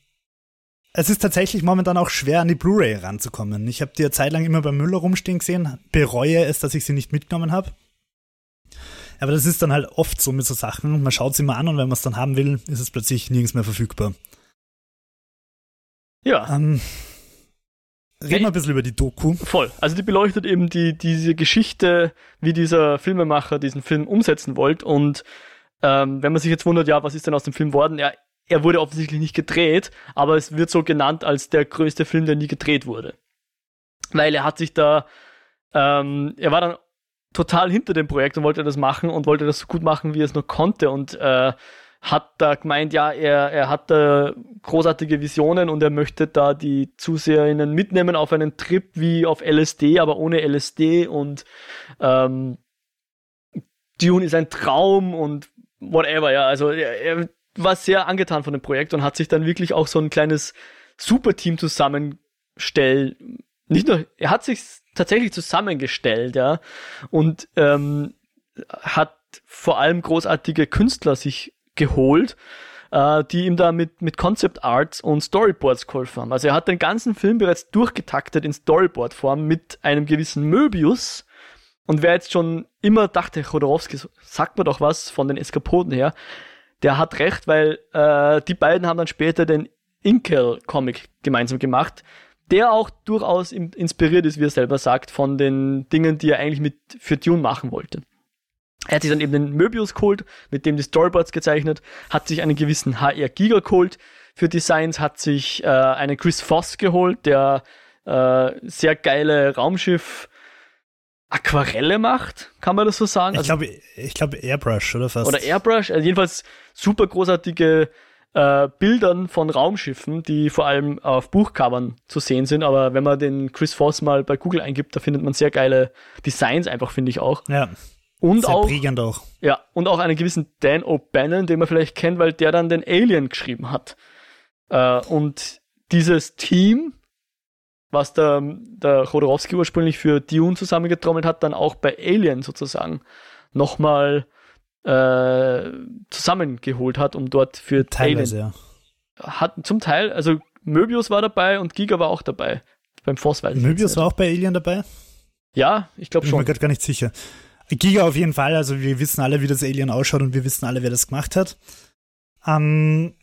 es ist tatsächlich momentan auch schwer, an die Blu-ray ranzukommen. Ich habe die eine Zeit lang immer bei Müller rumstehen gesehen, bereue es, dass ich sie nicht mitgenommen habe. Aber das ist dann halt oft so mit so Sachen. Man schaut sie mal an und wenn man es dann haben will, ist es plötzlich nirgends mehr verfügbar. Ja. Ähm, Reden wir ein bisschen über die Doku. Voll. Also die beleuchtet eben die, diese Geschichte, wie dieser Filmemacher diesen Film umsetzen wollte. Und ähm, wenn man sich jetzt wundert, ja, was ist denn aus dem Film worden? Ja, er wurde offensichtlich nicht gedreht, aber es wird so genannt als der größte Film, der nie gedreht wurde. weil er hat sich da, ähm, er war dann total hinter dem Projekt und wollte das machen und wollte das so gut machen, wie er es nur konnte und äh, hat da gemeint, ja, er, er hat da großartige Visionen und er möchte da die ZuseherInnen mitnehmen auf einen Trip wie auf LSD, aber ohne LSD und ähm, Dune ist ein Traum und whatever, ja. Also er, er war sehr angetan von dem Projekt und hat sich dann wirklich auch so ein kleines Superteam zusammengestellt. Nicht nur, er hat sich tatsächlich zusammengestellt, ja, und ähm, hat vor allem großartige Künstler sich geholt, äh, die ihm da mit, mit Concept Arts und Storyboards geholfen haben. Also er hat den ganzen Film bereits durchgetaktet in Storyboard-Form mit einem gewissen Möbius. Und wer jetzt schon immer dachte, Chodorowski, sagt mir doch was von den Eskapoden her, der hat recht, weil äh, die beiden haben dann später den Inkel-Comic gemeinsam gemacht, der auch durchaus inspiriert ist, wie er selber sagt, von den Dingen, die er eigentlich mit für Dune machen wollte. Er hat sich dann eben den Möbius geholt, mit dem die Storyboards gezeichnet, hat sich einen gewissen HR Giga geholt für Designs, hat sich äh, einen Chris Voss geholt, der äh, sehr geile Raumschiff Aquarelle macht, kann man das so sagen? Ich also, glaube, ich glaube Airbrush oder fast. Oder Airbrush, also jedenfalls super großartige äh, Bildern von Raumschiffen, die vor allem auf Buchcovern zu sehen sind. Aber wenn man den Chris Voss mal bei Google eingibt, da findet man sehr geile Designs einfach, finde ich auch. Ja. Und sehr auch, prägend auch. Ja, und auch einen gewissen Dan O'Bannon, den man vielleicht kennt, weil der dann den Alien geschrieben hat. Äh, und dieses Team, was der, der Chodorowski ursprünglich für Dune zusammengetrommelt hat, dann auch bei Alien sozusagen nochmal äh, zusammengeholt hat, um dort für Teilweise, Alien. Ja. Hat zum Teil, also Möbius war dabei und Giga war auch dabei. Beim Force Möbius war auch bei Alien dabei? Ja, ich glaube schon. Ich bin mir gerade gar nicht sicher. Giga auf jeden Fall, also wir wissen alle, wie das Alien ausschaut und wir wissen alle, wer das gemacht hat. Ähm,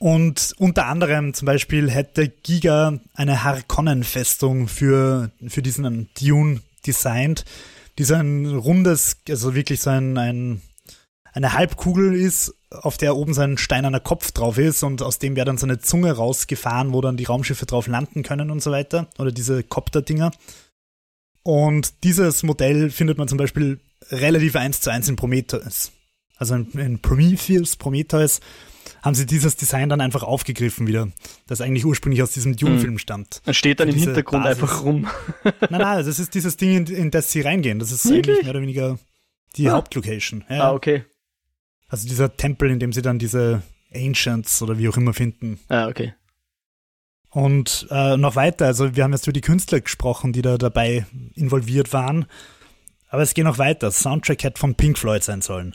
und unter anderem zum Beispiel hätte Giga eine Harkonnen-Festung für, für diesen Dune designt, die so ein rundes, also wirklich so ein, ein eine Halbkugel ist, auf der oben so ein steinerner Kopf drauf ist und aus dem wäre dann so eine Zunge rausgefahren, wo dann die Raumschiffe drauf landen können und so weiter. Oder diese Copter-Dinger. Und dieses Modell findet man zum Beispiel relativ eins zu eins in Prometheus. Also in, Prometheus, Prometheus haben sie dieses Design dann einfach aufgegriffen wieder, das eigentlich ursprünglich aus diesem Dune-Film hm. stammt. Dann steht dann im Hintergrund Basis. einfach rum. <laughs> nein, nein, das ist dieses Ding, in, in das sie reingehen. Das ist Wirklich? eigentlich mehr oder weniger die ah. Hauptlocation. Ja. Ah, okay. Also dieser Tempel, in dem sie dann diese Ancients oder wie auch immer finden. Ah, okay. Und äh, noch weiter, also wir haben jetzt über die Künstler gesprochen, die da dabei involviert waren. Aber es geht noch weiter. Soundtrack hätte von Pink Floyd sein sollen.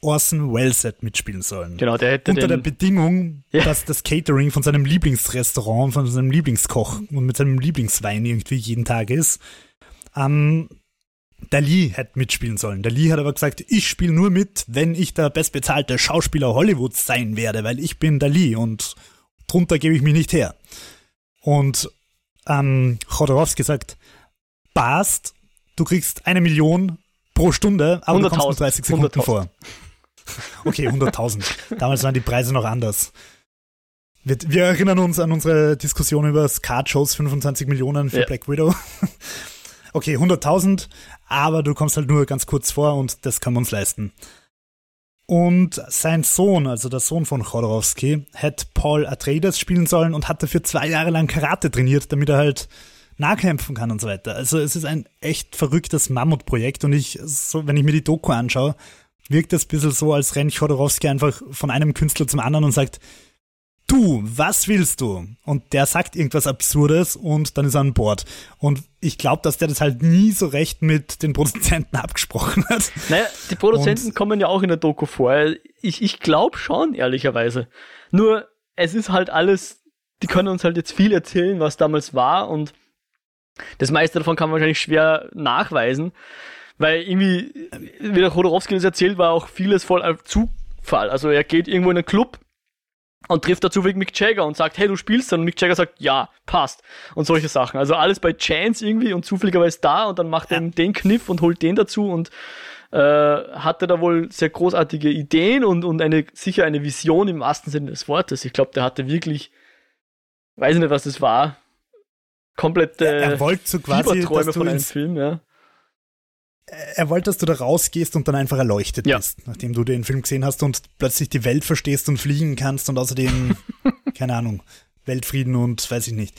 Orson Welles hätte mitspielen sollen. Genau, der hätte Unter der Bedingung, ja. dass das Catering von seinem Lieblingsrestaurant, von seinem Lieblingskoch und mit seinem Lieblingswein irgendwie jeden Tag ist. Ähm, Dali hätte mitspielen sollen. Dali hat aber gesagt, ich spiele nur mit, wenn ich der bestbezahlte Schauspieler Hollywoods sein werde, weil ich bin Dali und drunter gebe ich mich nicht her. Und ähm, Chodorowski sagt, passt, du kriegst eine Million pro Stunde, aber du kommst 30 Sekunden vor. Okay, 100.000. Damals waren die Preise noch anders. Wir, wir, erinnern uns an unsere Diskussion über Card-Shows, 25 Millionen für ja. Black Widow. <laughs> Okay, 100.000, aber du kommst halt nur ganz kurz vor und das können wir uns leisten. Und sein Sohn, also der Sohn von Chodorowski, hätte Paul Atreides spielen sollen und hat dafür zwei Jahre lang Karate trainiert, damit er halt nahkämpfen kann und so weiter. Also es ist ein echt verrücktes Mammutprojekt und ich, so, wenn ich mir die Doku anschaue, wirkt das ein bisschen so, als rennt Chodorowski einfach von einem Künstler zum anderen und sagt, du, was willst du? Und der sagt irgendwas Absurdes und dann ist er an Bord. Und ich glaube, dass der das halt nie so recht mit den Produzenten <laughs> abgesprochen hat. Naja, die Produzenten und kommen ja auch in der Doku vor. Ich, ich glaube schon, ehrlicherweise. Nur, es ist halt alles, die können uns halt jetzt viel erzählen, was damals war und das meiste davon kann man wahrscheinlich schwer nachweisen, weil irgendwie, wie der Chodorowski das erzählt, war auch vieles voll Zufall. Also er geht irgendwo in einen Club und trifft da zufällig Mick Jagger und sagt, hey, du spielst dann. Und Mick Jagger sagt, ja, passt. Und solche Sachen. Also alles bei Chance irgendwie und zufälligerweise da und dann macht er den Kniff und holt den dazu und äh, hatte da wohl sehr großartige Ideen und, und eine, sicher eine Vision im wahrsten Sinne des Wortes. Ich glaube, der hatte wirklich, weiß nicht, was das war, komplette er, er wollte so quasi, Fieberträume von einem Film, ja. Er wollte, dass du da rausgehst und dann einfach erleuchtet Ja. bist, nachdem du den Film gesehen hast und plötzlich die Welt verstehst und fliegen kannst und außerdem, <laughs> keine Ahnung, Weltfrieden und weiß ich nicht.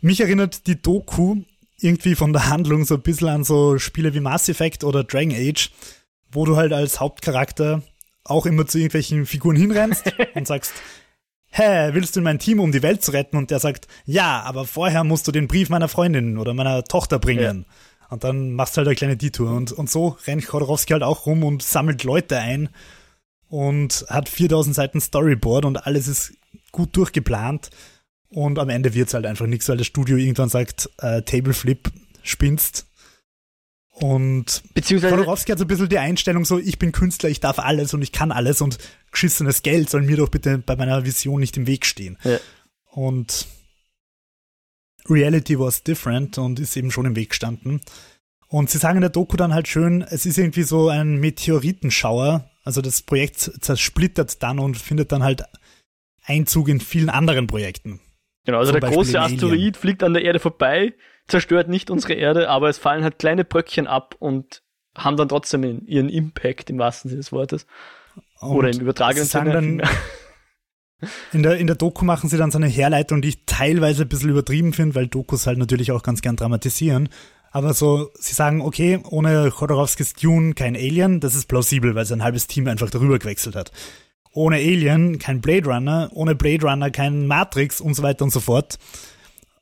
Mich erinnert die Doku irgendwie von der Handlung so ein bisschen an so Spiele wie Mass Effect oder Dragon Age, wo du halt als Hauptcharakter auch immer zu irgendwelchen Figuren hinrennst <laughs> und sagst, hä, willst du in mein Team, um die Welt zu retten? Und der sagt, ja, aber vorher musst du den Brief meiner Freundin oder meiner Tochter bringen. Und dann machst du halt eine kleine Detour. Und, und so rennt Chodorowski halt auch rum und sammelt Leute ein und hat 4000 Seiten Storyboard und alles ist gut durchgeplant. Und am Ende wird's halt einfach nichts, weil das Studio irgendwann sagt, äh, Table Flip, spinnst. Und Beziehungsweise, Chodorowski hat so ein bisschen die Einstellung so, ich bin Künstler, ich darf alles und ich kann alles und geschissenes Geld soll mir doch bitte bei meiner Vision nicht im Weg stehen. Ja. Und Reality was different und ist eben schon im Weg gestanden. Und sie sagen in der Doku dann halt schön, es ist irgendwie so ein Meteoritenschauer. Also das Projekt zersplittert dann und findet dann halt Einzug in vielen anderen Projekten. genau, also zum der Beispiel große in Alien. Asteroid fliegt an der Erde vorbei, zerstört nicht unsere Erde, aber es fallen halt kleine Bröckchen ab und haben dann trotzdem ihren Impact im wahrsten Sinne des Wortes. Und Oder im übertragenen Sinne. <laughs> in der, in der Doku machen sie dann so eine Herleitung, die ich teilweise ein bisschen übertrieben finde, weil Dokus halt natürlich auch ganz gern dramatisieren. Aber so, sie sagen, okay, ohne Chodorowskis Dune kein Alien, das ist plausibel, weil sein halbes Team einfach darüber gewechselt hat. Ohne Alien kein Blade Runner, ohne Blade Runner kein Matrix und so weiter und so fort.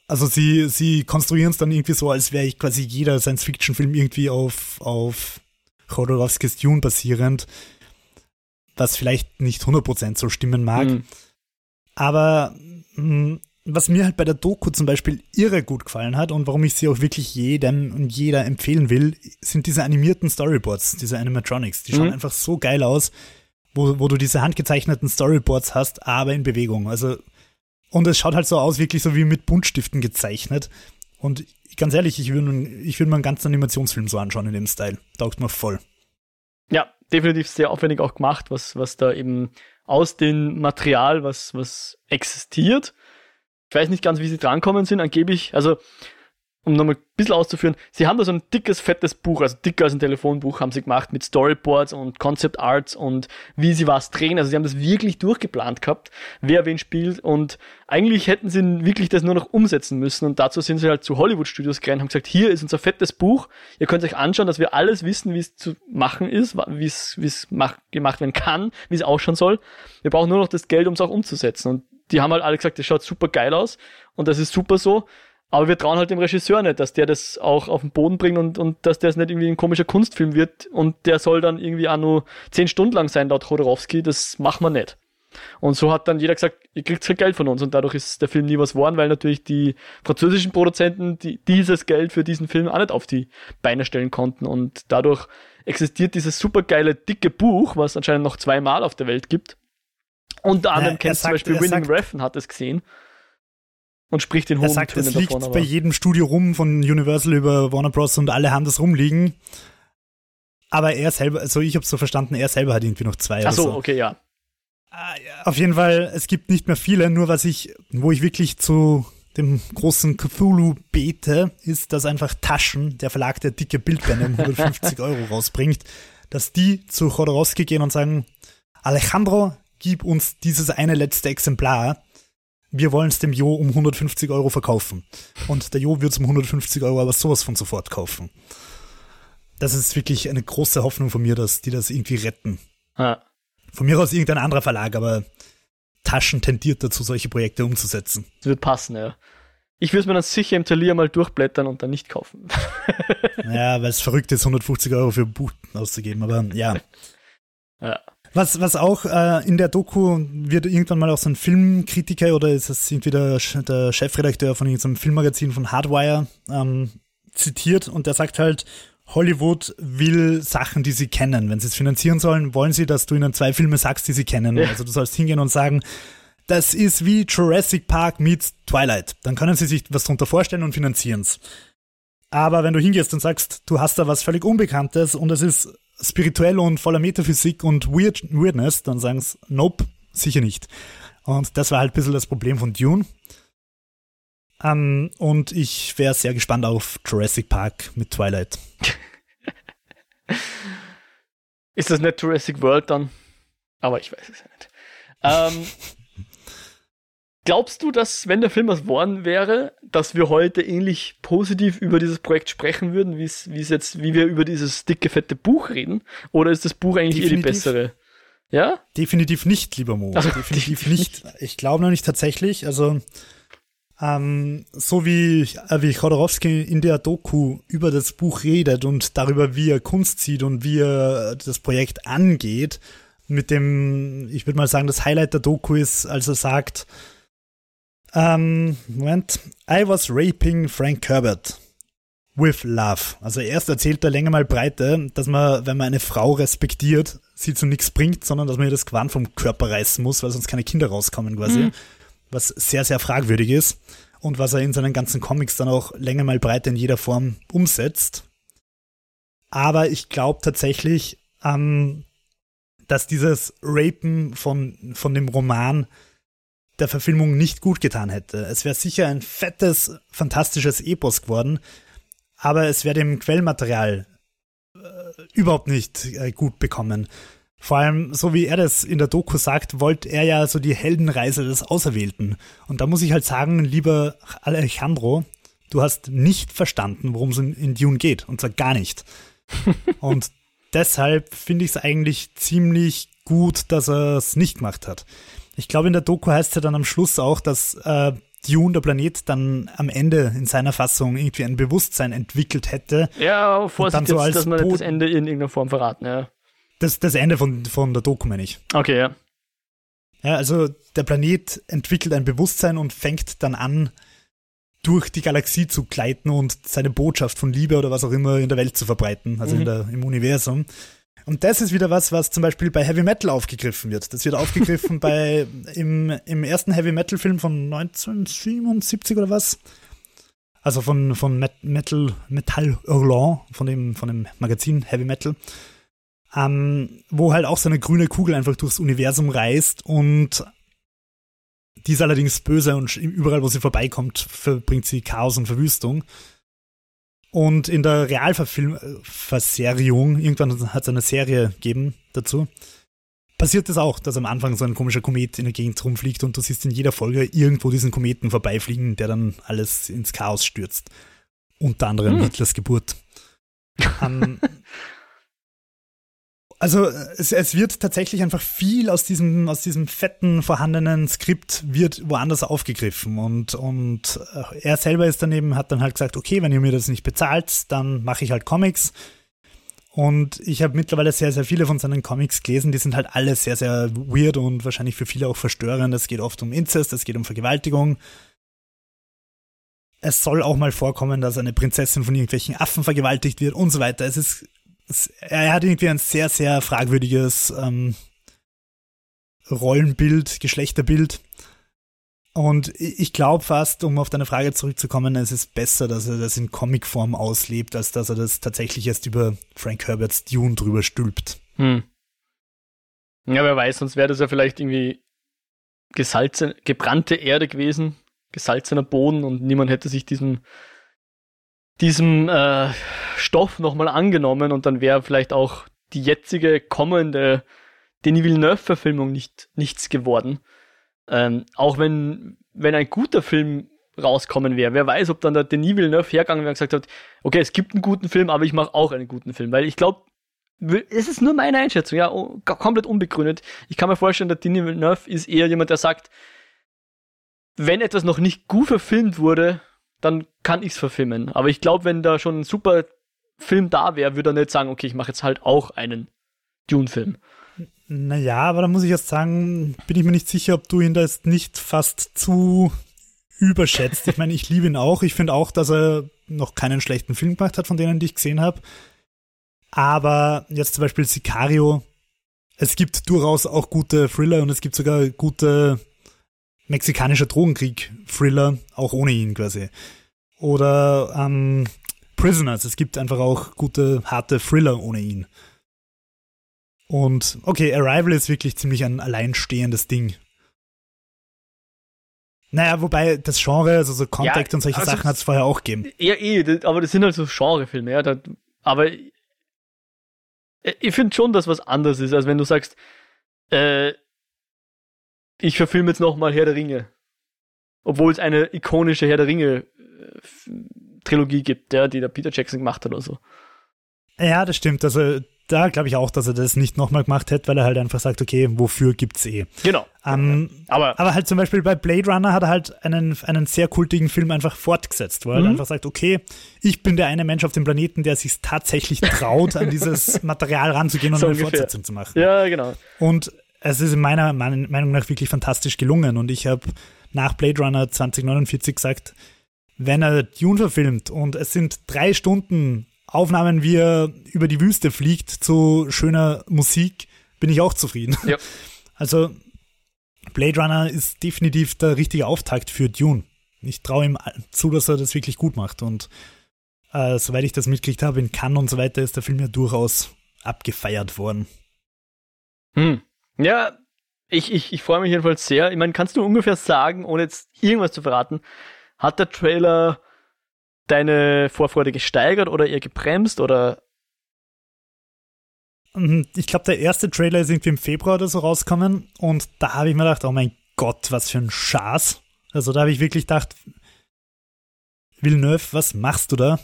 Also sie, sie konstruieren es dann irgendwie so, als wäre ich quasi jeder Science-Fiction-Film irgendwie auf, auf Chodorowskis Dune basierend, was vielleicht nicht 100% so stimmen mag. Mhm. Aber mh, was mir halt bei der Doku zum Beispiel irre gut gefallen hat und warum ich sie auch wirklich jedem und jeder empfehlen will, sind diese animierten Storyboards, diese Animatronics. Die schauen Mhm. einfach so geil aus, wo, wo du diese handgezeichneten Storyboards hast, aber in Bewegung. Also, und es schaut halt so aus, wirklich so wie mit Buntstiften gezeichnet. Und ganz ehrlich, ich würde ich würd mir einen ganzen Animationsfilm so anschauen in dem Style. Taugt mir voll. Ja, definitiv sehr aufwendig auch gemacht, was, was da eben aus dem Material, was, was existiert. Ich weiß nicht ganz, wie sie drankommen sind, angeblich, also um nochmal ein bisschen auszuführen, sie haben da so ein dickes, fettes Buch, also dicker als ein Telefonbuch, haben sie gemacht mit Storyboards und Concept Arts und wie sie was drehen. Also sie haben das wirklich durchgeplant gehabt, wer wen spielt und eigentlich hätten sie wirklich das nur noch umsetzen müssen und dazu sind sie halt zu Hollywood-Studios gerannt und haben gesagt, hier ist unser fettes Buch, ihr könnt euch anschauen, dass wir alles wissen, wie es zu machen ist, wie es, gemacht werden kann, wie es ausschauen soll. Wir brauchen nur noch das Geld, um es auch umzusetzen und die haben halt alle gesagt, das schaut super geil aus und das ist super so. Aber wir trauen halt dem Regisseur nicht, dass der das auch auf den Boden bringt und, und dass das nicht irgendwie ein komischer Kunstfilm wird und der soll dann irgendwie auch nur zehn Stunden lang sein, laut Chodorowski. Das machen wir nicht. Und so hat dann jeder gesagt, ihr kriegt kein Geld von uns und dadurch ist der Film nie was geworden, weil natürlich die französischen Produzenten die, dieses Geld für diesen Film auch nicht auf die Beine stellen konnten und dadurch existiert dieses supergeile dicke Buch, was anscheinend noch zweimal auf der Welt gibt. Unter anderem er kennst du zum Beispiel Winning sagt- Refn hat es gesehen und spricht in Er hohen sagt, Tönen es liegt davon. bei jedem Studio rum, von Universal über Warner Bros. und alle haben das rumliegen. Aber er selber, also ich habe so verstanden, er selber hat irgendwie noch zwei. Ach so, so. okay, ja. Ah, ja, Auf jeden Fall, es gibt nicht mehr viele, nur was ich, wo ich wirklich zu dem großen Cthulhu bete, ist, dass einfach Taschen, der Verlag, der dicke Bildbände um 150 <laughs> Euro rausbringt, dass die zu Chodorowski gehen und sagen, Alejandro, gib uns dieses eine letzte Exemplar. Wir wollen es dem Jo um 150 Euro verkaufen. Und der Jo wird es um 150 Euro aber sowas von sofort kaufen. Das ist wirklich eine große Hoffnung von mir, dass die das irgendwie retten. Ja. Von mir aus irgendein anderer Verlag, aber Taschen tendiert dazu, solche Projekte umzusetzen. Das wird passen, ja. Ich würde es mir dann sicher im Talier mal durchblättern und dann nicht kaufen. Ja, weil es verrückt ist, 150 Euro für ein Buch auszugeben, aber ja. Ja. Was, was auch äh, in der Doku wird irgendwann mal auch so ein Filmkritiker oder ist das irgendwie der, der Chefredakteur von irgendeinem Filmmagazin von Hardwire ähm, zitiert und der sagt halt, Hollywood will Sachen, die sie kennen. Wenn sie es finanzieren sollen, wollen sie, dass du ihnen zwei Filme sagst, die sie kennen. Ja. Also du sollst hingehen und sagen, das ist wie Jurassic Park meets Twilight. Dann können sie sich was darunter vorstellen und finanzieren's. Aber wenn du hingehst und sagst, du hast da was völlig Unbekanntes und es ist spirituell und voller Metaphysik und Weird Weirdness, dann sagen sie, nope, sicher nicht. Und das war halt ein bisschen das Problem von Dune. Ähm, und ich wäre sehr gespannt auf Jurassic Park mit Twilight. <laughs> Ist das nicht Jurassic World dann? Aber ich weiß es ja nicht. Ähm, <laughs> glaubst du, dass, wenn der Film was geworden wäre, dass wir heute ähnlich positiv über dieses Projekt sprechen würden, wie es jetzt, wie wir über dieses dicke, fette Buch reden? Oder ist das Buch eigentlich Definitiv. eher die bessere? Ja? Definitiv nicht, lieber Mo. Also, definitiv nicht. Ich glaube noch nicht tatsächlich. Also, ähm, so wie, äh, wie Chodorowski in der Doku über das Buch redet und darüber, wie er Kunst sieht und wie er das Projekt angeht, mit dem, ich würde mal sagen, das Highlight der Doku ist, als er sagt, ähm, Moment, I was raping Frank Herbert with love. Also erst erzählt er länger mal breite, dass man, wenn man eine Frau respektiert, sie zu nichts bringt, sondern dass man ihr das Gewand vom Körper reißen muss, weil sonst keine Kinder rauskommen quasi. Mhm was sehr, sehr fragwürdig ist und was er in seinen ganzen Comics dann auch länger mal breit in jeder Form umsetzt. Aber ich glaube tatsächlich, ähm, dass dieses Rapen von, von dem Roman der Verfilmung nicht gut getan hätte. Es wäre sicher ein fettes, fantastisches Epos geworden, aber es wäre dem Quellmaterial äh, überhaupt nicht äh, gut bekommen. Vor allem, so wie er das in der Doku sagt, wollte er ja so die Heldenreise des Auserwählten. Und da muss ich halt sagen, lieber Alejandro, du hast nicht verstanden, worum es in Dune geht. Und zwar gar nicht. <laughs> und deshalb finde ich es eigentlich ziemlich gut, dass er es nicht gemacht hat. Ich glaube, in der Doku heißt es ja dann am Schluss auch, dass äh, Dune, der Planet, dann am Ende in seiner Fassung irgendwie ein Bewusstsein entwickelt hätte. Ja, Vorsicht, so jetzt, dass man das Ende in irgendeiner Form verraten, ja. Das, das Ende von, von der Doku, meine ich. Okay, ja. Ja, also der Planet entwickelt ein Bewusstsein und fängt dann an, durch die Galaxie zu gleiten und seine Botschaft von Liebe oder was auch immer in der Welt zu verbreiten, also mhm. in der, im Universum. Und das ist wieder was, was zum Beispiel bei Heavy Metal aufgegriffen wird. Das wird aufgegriffen <laughs> bei im, im ersten Heavy Metal Film von 1977 oder was. Also von, von Metal, Metal Hurlant, von dem, von dem Magazin Heavy Metal ähm, wo halt auch so eine grüne Kugel einfach durchs Universum reist und die ist allerdings böse und überall, wo sie vorbeikommt, verbringt sie Chaos und Verwüstung. Und in der Realverserierung, irgendwann hat es eine Serie gegeben dazu, passiert das auch, dass am Anfang so ein komischer Komet in der Gegend rumfliegt und du siehst in jeder Folge irgendwo diesen Kometen vorbeifliegen, der dann alles ins Chaos stürzt. Unter anderem hm. Hitlers Geburt. um, <laughs> Also es, es wird tatsächlich einfach viel aus diesem, aus diesem fetten vorhandenen Skript wird woanders aufgegriffen und, und äh, er selber ist daneben, hat dann halt gesagt, okay, wenn ihr mir das nicht bezahlt, dann mache ich halt Comics. Und ich habe mittlerweile sehr, sehr viele von seinen Comics gelesen. Die sind halt alle sehr, sehr weird und wahrscheinlich für viele auch verstörend. Es geht oft um Inzest, es geht um Vergewaltigung. Es soll auch mal vorkommen, dass eine Prinzessin von irgendwelchen Affen vergewaltigt wird und so weiter. Es ist er hat irgendwie ein sehr, sehr fragwürdiges ähm, Rollenbild, Geschlechterbild. Und ich glaube fast, um auf deine Frage zurückzukommen, es ist besser, dass er das in Comicform auslebt, als dass er das tatsächlich erst über Frank Herberts Dune drüber stülpt. Hm. Ja, wer weiß, sonst wäre das ja vielleicht irgendwie gesalzene, gebrannte Erde gewesen, gesalzener Boden und niemand hätte sich diesem diesem äh, Stoff nochmal angenommen und dann wäre vielleicht auch die jetzige kommende Denis Villeneuve-Verfilmung nicht, nichts geworden. Ähm, auch wenn, wenn ein guter Film rauskommen wäre. Wer weiß, ob dann der Denis Villeneuve hergegangen wäre und gesagt hat, okay, es gibt einen guten Film, aber ich mache auch einen guten Film. Weil ich glaube, es ist nur meine Einschätzung, ja, komplett unbegründet. Ich kann mir vorstellen, der Denis Villeneuve ist eher jemand, der sagt, wenn etwas noch nicht gut verfilmt wurde, dann kann ich es verfilmen. Aber ich glaube, wenn da schon ein super Film da wäre, würde er nicht sagen, okay, ich mache jetzt halt auch einen Dune-Film. Naja, aber da muss ich jetzt sagen, bin ich mir nicht sicher, ob du ihn da jetzt nicht fast zu überschätzt. Ich meine, ich liebe ihn auch. Ich finde auch, dass er noch keinen schlechten Film gemacht hat, von denen, die ich gesehen habe. Aber jetzt zum Beispiel Sicario. Es gibt durchaus auch gute Thriller und es gibt sogar gute mexikanischer Drogenkrieg-Thriller, auch ohne ihn quasi. Oder ähm, Prisoners, es gibt einfach auch gute, harte Thriller ohne ihn. Und okay, Arrival ist wirklich ziemlich ein alleinstehendes Ding. Naja, wobei das Genre, also so Contact ja, und solche also Sachen hat es vorher auch gegeben. Ja, eh, aber das sind halt so Genrefilme, ja. Da, aber ich, ich finde schon, dass was anderes ist, als wenn du sagst, äh, ich verfilme jetzt nochmal Herr der Ringe. Obwohl es eine ikonische Herr der Ringe äh, Trilogie gibt, ja, die der Peter Jackson gemacht hat oder so. Ja, das stimmt. Also da glaube ich auch, dass er das nicht nochmal gemacht hätte, weil er halt einfach sagt, okay, wofür gibt's eh. Genau. Ähm, aber, aber halt zum Beispiel bei Blade Runner hat er halt einen, einen sehr kultigen Film einfach fortgesetzt, wo er mhm. einfach sagt, okay, ich bin der eine Mensch auf dem Planeten, der sich tatsächlich traut, an dieses <laughs> Material ranzugehen und so eine ungefähr. Fortsetzung zu machen. Ja, genau. Und es ist in meiner Meinung nach wirklich fantastisch gelungen und ich habe nach Blade Runner 2049 gesagt, wenn er Dune verfilmt und es sind drei Stunden Aufnahmen, wie er über die Wüste fliegt zu schöner Musik, bin ich auch zufrieden. Ja. <laughs> Also Blade Runner ist definitiv der richtige Auftakt für Dune. Ich traue ihm zu, dass er das wirklich gut macht. Und äh, soweit ich das mitgekriegt habe, in Cannes und so weiter ist der Film ja durchaus abgefeiert worden. Hm. Ja, ich, ich, ich freue mich jedenfalls sehr. Ich meine, kannst du ungefähr sagen, ohne jetzt irgendwas zu verraten, hat der Trailer deine Vorfreude gesteigert oder eher gebremst oder? Mhm, ich glaube, der erste Trailer ist irgendwie im Februar oder so rausgekommen und da habe ich mir gedacht, oh mein Gott, was für ein Schaß. Also da habe ich wirklich gedacht, Villeneuve, was machst du da?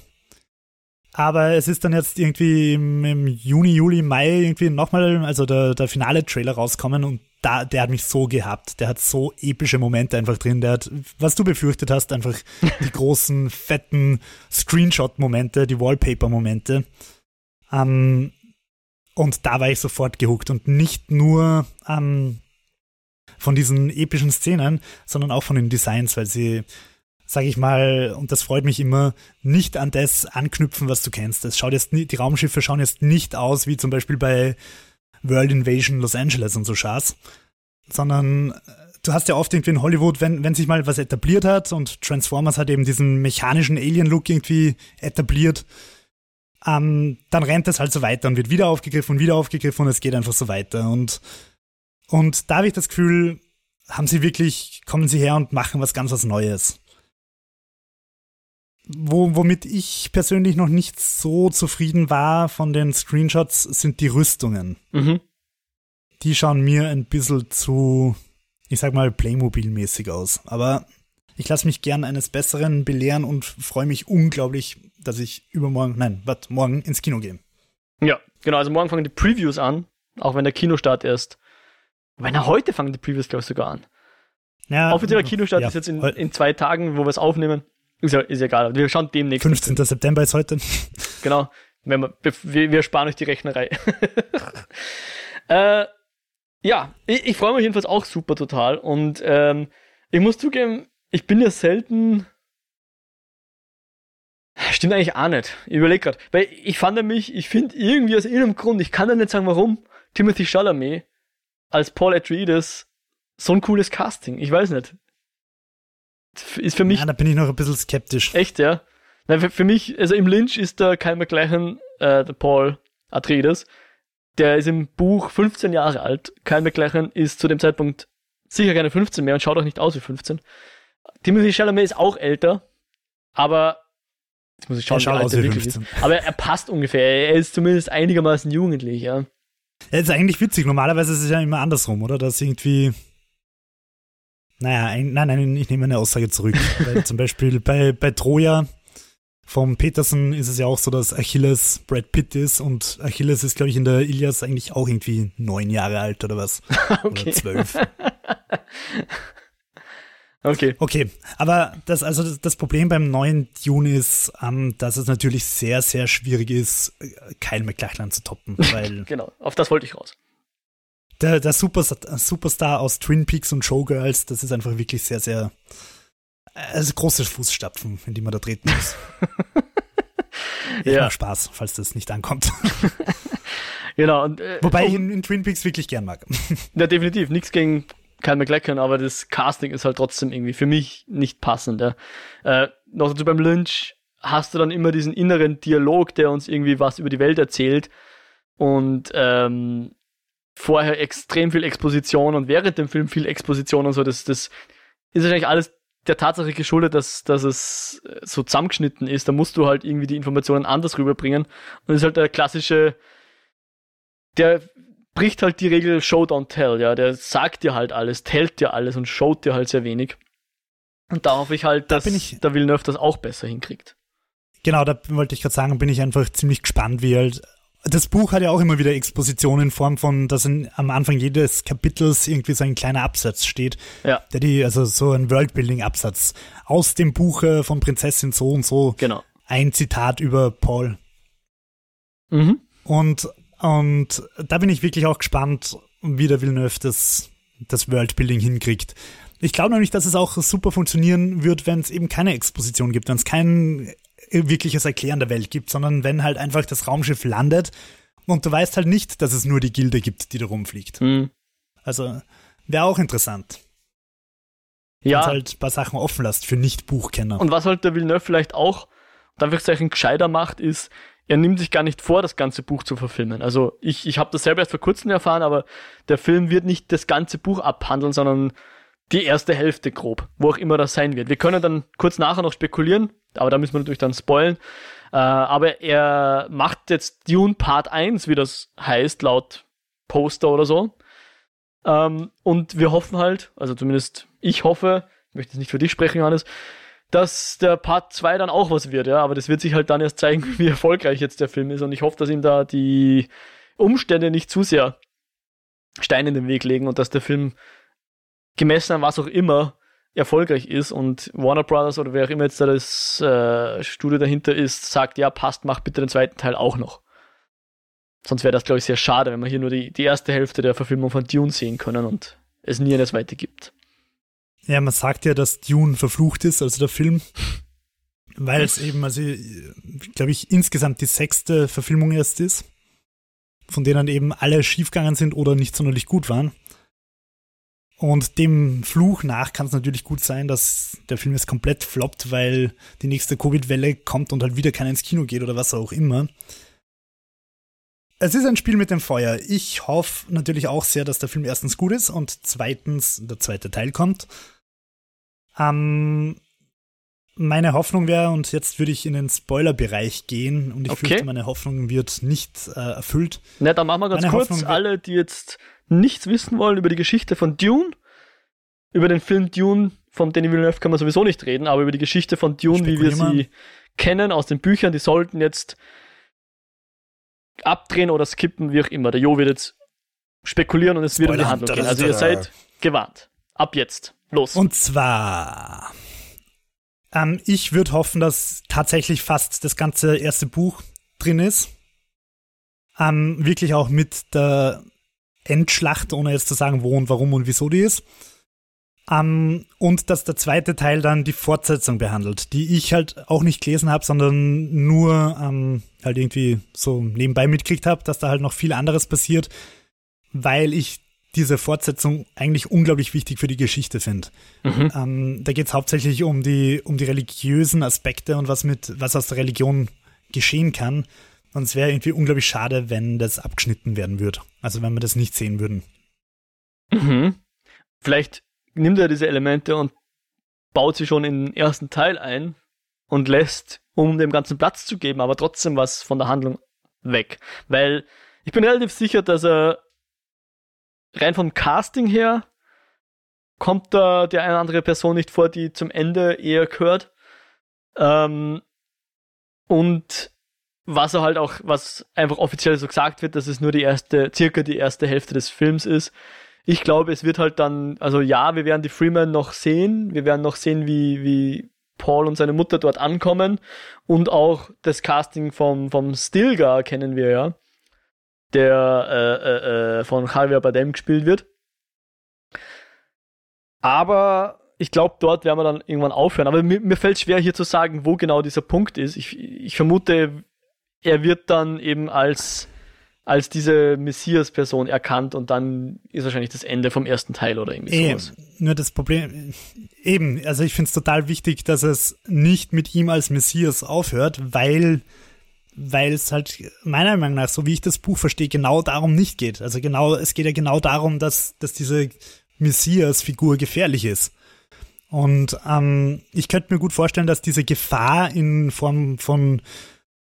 Aber es ist dann jetzt irgendwie im, im Juni, Juli, Mai irgendwie nochmal, also der, der finale Trailer rauskommen und da, der hat mich so gehabt. Der hat so epische Momente einfach drin. Der hat, was du befürchtet hast, einfach die <laughs> großen, fetten Screenshot-Momente, die Wallpaper-Momente. Ähm, und da war ich sofort gehuckt und nicht nur ähm, von diesen epischen Szenen, sondern auch von den Designs, weil sie, sag ich mal, und das freut mich immer, nicht an das anknüpfen, was du kennst. Es schaut jetzt, die Raumschiffe schauen jetzt nicht aus wie zum Beispiel bei World Invasion Los Angeles und so Schaß, sondern äh, du hast ja oft irgendwie in Hollywood, wenn, wenn sich mal was etabliert hat und Transformers hat eben diesen mechanischen Alien-Look irgendwie etabliert, ähm, dann rennt es halt so weiter und wird wieder aufgegriffen und wieder aufgegriffen und es geht einfach so weiter. Und, und da habe ich das Gefühl, haben sie wirklich, kommen sie her und machen was ganz was Neues. Wo, womit ich persönlich noch nicht so zufrieden war von den Screenshots, sind die Rüstungen. Mhm. Die schauen mir ein bisschen zu, ich sag mal, Playmobil-mäßig aus. Aber ich lasse mich gern eines Besseren belehren und freue mich unglaublich, dass ich übermorgen, nein, was, morgen ins Kino gehe. Ja, genau, also morgen fangen die Previews an, auch wenn der Kinostart erst. Wenn er heute fangen die Previews, glaube ich, sogar an. Ja, Offizieller Kinostart ja, ist jetzt in, in zwei Tagen, wo wir es aufnehmen. Ist ja ist egal. Wir schauen demnächst. 15. September ist heute. Genau. Wir, wir, wir sparen euch die Rechnerei. <laughs> äh, ja, ich, ich freue mich jedenfalls auch super total. Und ähm, ich muss zugeben, ich bin ja selten. Stimmt eigentlich auch nicht. Ich überlege gerade. Weil ich fand nämlich, ich finde irgendwie aus irgendeinem Grund, ich kann ja nicht sagen warum, Timothy Chalamet als Paul Atreides so ein cooles Casting. Ich weiß nicht ist für mich. Ja, da bin ich noch ein bisschen skeptisch. Echt, ja. Nein, für, für mich, also im Lynch ist da kein McLaren, äh, der Paul Atreides. Der ist im Buch 15 Jahre alt. Kyle McLachlan ist zu dem Zeitpunkt sicher keine 15 mehr und schaut auch nicht aus wie 15. Timothy Chalamet ist auch älter, aber jetzt muss ich schauen, wie alt er wirklich 15. ist. Aber er passt ungefähr. Er ist zumindest einigermaßen jugendlich, ja. Ja, ist eigentlich witzig. Normalerweise ist es ja immer andersrum, oder? Dass irgendwie naja, ein, nein, nein, ich nehme eine Aussage zurück. <laughs> Weil zum Beispiel bei, bei Troja vom Peterson ist es ja auch so, dass Achilles Brad Pitt ist und Achilles ist, glaube ich, in der Ilias eigentlich auch irgendwie neun Jahre alt oder was. <laughs> okay. Oder zwölf. <laughs> okay. Okay, aber das, also das, das Problem beim neuen Dune ist, ähm, dass es natürlich sehr, sehr schwierig ist, Kyle McLachlan zu toppen. Weil genau, auf das wollte ich raus der, der Superstar, Superstar aus Twin Peaks und Showgirls, das ist einfach wirklich sehr, sehr also große Fußstapfen, in die man da treten muss. <laughs> ich ja. Spaß, falls das nicht ankommt. <laughs> genau. Und, äh, Wobei ich in, in, Twin Peaks wirklich gern mag. <laughs> ja, definitiv. Nichts gegen Kyle McLachlan, aber das Casting ist halt trotzdem irgendwie für mich nicht passend. Ja. Äh, noch dazu beim Lynch hast du dann immer diesen inneren Dialog, der uns irgendwie was über die Welt erzählt. Und ähm, vorher extrem viel Exposition und während dem Film viel Exposition und so. Das, das ist wahrscheinlich alles der Tatsache geschuldet, dass, dass es so zusammengeschnitten ist. Da musst du halt irgendwie die Informationen anders rüberbringen. Und das ist halt der klassische, der bricht halt die Regel Show, don't tell, ja. Der sagt dir halt alles, tellt dir alles und showt dir halt sehr wenig. Und da hoffe ich halt, dass da ich, der Villeneuve das auch besser hinkriegt. Genau, da wollte ich gerade sagen, bin ich einfach ziemlich gespannt, wie halt das Buch hat ja auch immer wieder Exposition in Form von, dass in, am Anfang jedes Kapitels irgendwie so ein kleiner Absatz steht. Ja. Der die, also so ein Worldbuilding-Absatz. Aus dem Buche von Prinzessin so und so. Genau. Ein Zitat über Paul. Mhm. Und, und da bin ich wirklich auch gespannt, wie der Villeneuve das, das Worldbuilding hinkriegt. Ich glaube nämlich, dass es auch super funktionieren wird, wenn es eben keine Exposition gibt, wenn es kein wirkliches Erklären der Welt gibt, sondern wenn halt einfach das Raumschiff landet und du weißt halt nicht, dass es nur die Gilde gibt, die da rumfliegt. Mhm. Also wäre auch interessant. Ja. Und halt ein paar Sachen offen lässt für Nicht-Buchkenner. Und was halt der Villeneuve vielleicht auch, Anführungszeichen, gescheiter macht, ist, er nimmt sich gar nicht vor, das ganze Buch zu verfilmen. Also ich, ich habe das selber erst vor kurzem erfahren, aber der Film wird nicht das ganze Buch abhandeln, sondern die erste Hälfte grob, wo auch immer das sein wird. Wir können dann kurz nachher noch spekulieren, aber da müssen wir natürlich dann spoilen. Äh, aber er macht jetzt Dune Part 1, wie das heißt, laut Poster oder so. Ähm, und wir hoffen halt, also zumindest ich hoffe, ich möchte jetzt nicht für dich sprechen, Johannes, dass der Part 2 dann auch was wird, ja, aber das wird sich halt dann erst zeigen, <laughs> wie erfolgreich jetzt der Film ist und ich hoffe, dass ihm da die Umstände nicht zu sehr Steine in den Weg legen und dass der Film gemessen an was auch immer erfolgreich ist und Warner Brothers oder wer auch immer jetzt da das äh, Studio dahinter ist, sagt, ja, passt, mach bitte den zweiten Teil auch noch. Sonst wäre das, glaube ich, sehr schade, wenn wir hier nur die, die erste Hälfte der Verfilmung von Dune sehen können und es nie eine zweite gibt. Ja, man sagt ja, dass Dune verflucht ist, also der Film, weil es eben, also, glaube ich, insgesamt die sechste Verfilmung erst ist, von denen eben alle schiefgegangen sind oder nicht sonderlich gut waren. Und dem Fluch nach kann es natürlich gut sein, dass der Film jetzt komplett floppt, weil die nächste Covid-Welle kommt und halt wieder keiner ins Kino geht oder was auch immer. Es ist ein Spiel mit dem Feuer. Ich hoffe natürlich auch sehr, dass der Film erstens gut ist und zweitens der zweite Teil kommt. Ähm, meine Hoffnung wäre, und jetzt würde ich in den Spoiler-Bereich gehen und ich okay. fürchte, meine Hoffnung wird nicht äh, erfüllt. Na, dann machen wir ganz meine kurz alle, die jetzt nichts wissen wollen über die Geschichte von Dune, über den Film Dune von Denis Villeneuve kann man sowieso nicht reden, aber über die Geschichte von Dune, wie wir sie kennen aus den Büchern, die sollten jetzt abdrehen oder skippen, wie auch immer. Der Jo wird jetzt spekulieren und es wird in die Handlung gehen. Also ihr seid gewarnt. Ab jetzt. Los. Und zwar, ähm, ich würde hoffen, dass tatsächlich fast das ganze erste Buch drin ist. Ähm, wirklich auch mit der Endschlacht, ohne jetzt zu sagen, wo und warum und wieso die ist. Um, und dass der zweite Teil dann die Fortsetzung behandelt, die ich halt auch nicht gelesen habe, sondern nur um, halt irgendwie so nebenbei mitgekriegt habe, dass da halt noch viel anderes passiert, weil ich diese Fortsetzung eigentlich unglaublich wichtig für die Geschichte finde. Mhm. Um, da geht es hauptsächlich um die, um die religiösen Aspekte und was mit, was aus der Religion geschehen kann. Und es wäre irgendwie unglaublich schade, wenn das abgeschnitten werden würde. Also wenn wir das nicht sehen würden. Mhm. Vielleicht nimmt er diese Elemente und baut sie schon in den ersten Teil ein und lässt, um dem ganzen Platz zu geben, aber trotzdem was von der Handlung weg. Weil ich bin relativ sicher, dass er rein vom Casting her kommt da der eine andere Person nicht vor, die zum Ende eher gehört. Ähm, und was er halt auch, was einfach offiziell so gesagt wird, dass es nur die erste, circa die erste Hälfte des Films ist. Ich glaube, es wird halt dann, also ja, wir werden die Freeman noch sehen, wir werden noch sehen, wie, wie Paul und seine Mutter dort ankommen und auch das Casting vom, vom Stilgar kennen wir ja, der äh, äh, äh von Javier Bardem gespielt wird. Aber ich glaube, dort werden wir dann irgendwann aufhören. Aber mir, mir fällt schwer hier zu sagen, wo genau dieser Punkt ist. Ich, ich vermute, er wird dann eben als, als diese Messias-Person erkannt und dann ist wahrscheinlich das Ende vom ersten Teil oder irgendwie eben, sowas. Nur das Problem, eben, also ich finde es total wichtig, dass es nicht mit ihm als Messias aufhört, weil weil es halt meiner Meinung nach, so wie ich das Buch verstehe, genau darum nicht geht. Also genau, es geht ja genau darum, dass, dass diese Messias-Figur gefährlich ist. Und ähm, ich könnte mir gut vorstellen, dass diese Gefahr in Form von,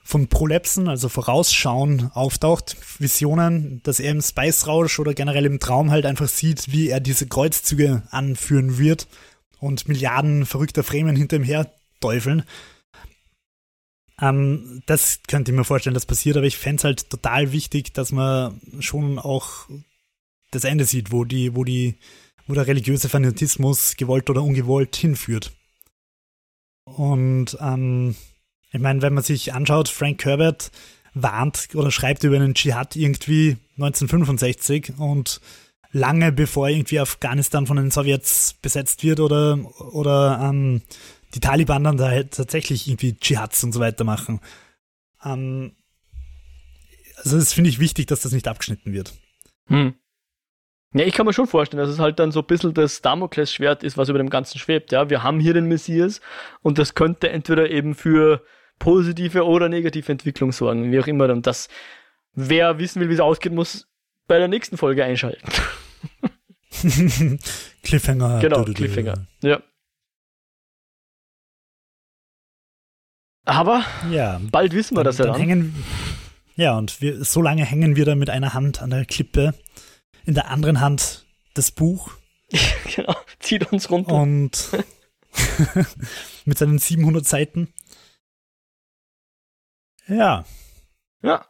von Prolepsen, also Vorausschauen, auftaucht, Visionen, dass er im Spice Rausch oder generell im Traum halt einfach sieht, wie er diese Kreuzzüge anführen wird und Milliarden verrückter Fremen hinter ihm her teufeln. Ähm, das könnte ich mir vorstellen, dass passiert, aber ich fände es halt total wichtig, dass man schon auch das Ende sieht, wo die, wo die wo der religiöse Fanatismus gewollt oder ungewollt hinführt. Und ähm, ich meine, wenn man sich anschaut, Frank Herbert warnt oder schreibt über einen Dschihad irgendwie 1965 und lange bevor irgendwie Afghanistan von den Sowjets besetzt wird oder, oder ähm, die Taliban dann da halt tatsächlich irgendwie Dschihads und so weiter machen. Ähm, also das finde ich wichtig, dass das nicht abgeschnitten wird. Hm. Ja, ich kann mir schon vorstellen, dass es halt dann so ein bisschen das Damoklesschwert ist, was über dem Ganzen schwebt. Ja, wir haben hier den Messias und das könnte entweder eben für positive oder negative Entwicklung sorgen, wie auch immer. Und das, wer wissen will, wie es ausgeht, muss bei der nächsten Folge einschalten. <laughs> Cliffhanger. Genau, Cliffhanger. Ja. Aber ja, bald wissen wir dann, das ja dann. Hängen, ja, und wir, so lange hängen wir da mit einer Hand an der Klippe in der anderen Hand das Buch. <laughs> genau, zieht uns runter. Und <laughs> mit seinen 700 Seiten. Ja. Ja.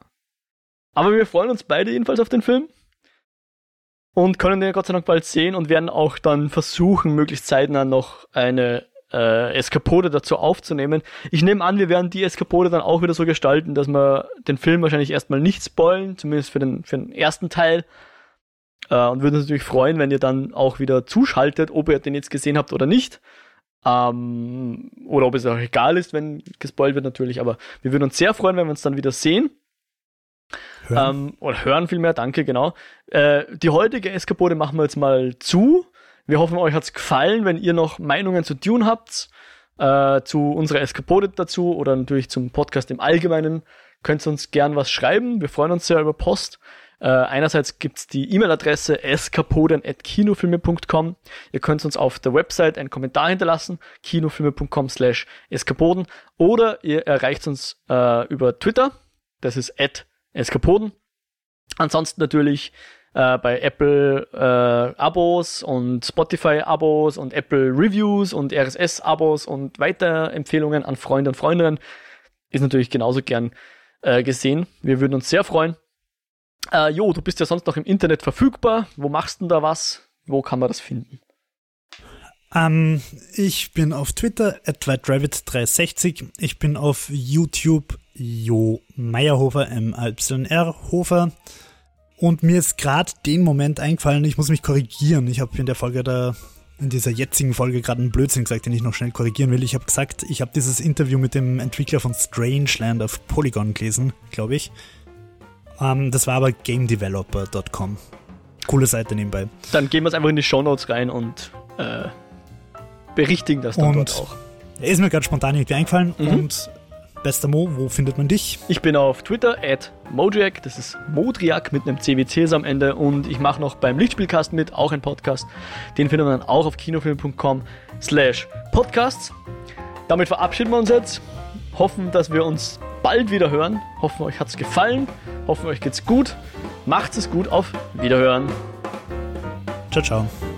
Aber wir freuen uns beide jedenfalls auf den Film. Und können den Gott sei Dank bald sehen und werden auch dann versuchen, möglichst zeitnah noch eine äh, Eskapode dazu aufzunehmen. Ich nehme an, wir werden die Eskapode dann auch wieder so gestalten, dass wir den Film wahrscheinlich erstmal nicht spoilen, zumindest für den, für den ersten Teil. Äh, und würden uns natürlich freuen, wenn ihr dann auch wieder zuschaltet, ob ihr den jetzt gesehen habt oder nicht. Ähm, oder ob es auch egal ist, wenn gespoilt wird natürlich. Aber wir würden uns sehr freuen, wenn wir uns dann wieder sehen. Hören. Ähm, oder hören vielmehr, danke, genau. Äh, die heutige Eskapode machen wir jetzt mal zu. Wir hoffen, euch hat's gefallen. Wenn ihr noch Meinungen zu Dune habt, äh, zu unserer Eskapode dazu oder natürlich zum Podcast im Allgemeinen, könnt ihr uns gern was schreiben. Wir freuen uns sehr über Post. Äh, einerseits gibt's die E-Mail-Adresse eskapoden.kinofilme.com. Ihr könnt uns auf der Website einen Kommentar hinterlassen, kinofilme.com slash eskapoden. Oder ihr erreicht uns äh, über Twitter, das ist at eskapoden. Ansonsten natürlich äh, bei Apple äh, Abos und Spotify Abos und Apple Reviews und RSS Abos und Weiterempfehlungen an Freunde und Freundinnen ist natürlich genauso gern äh, gesehen. Wir würden uns sehr freuen. Äh, jo, du bist ja sonst noch im Internet verfügbar. Wo machst du denn da was? Wo kann man das finden? Um, ähm, ich bin auf Twitter at whiterabbit360. Ich bin auf YouTube Jo Meyerhofer, M-Y-R Hofer. Und mir ist gerade den Moment eingefallen, ich muss mich korrigieren. Ich habe in der Folge da, in dieser jetzigen Folge gerade einen Blödsinn gesagt, den ich noch schnell korrigieren will. Ich habe gesagt, ich habe dieses Interview mit dem Entwickler von Strangeland auf Polygon gelesen, glaube ich. Ähm, das war aber gamedeveloper.com. Coole Seite nebenbei. Dann gehen wir es einfach in die Show Notes rein und äh, berichtigen das dann und dort auch. Ist mir gerade spontan irgendwie eingefallen mhm. und Bester Mo, wo findet man dich? Ich bin auf Twitter at Modriak, das ist Modriak mit einem CWCs am Ende und ich mache noch beim Lichtspielcast mit, auch ein Podcast. Den findet man dann auch auf kinofilm.com slash podcasts. Damit verabschieden wir uns jetzt, hoffen, dass wir uns bald wieder hören, hoffen euch hat es gefallen, hoffen euch geht's gut, macht es gut, auf Wiederhören. Ciao, ciao.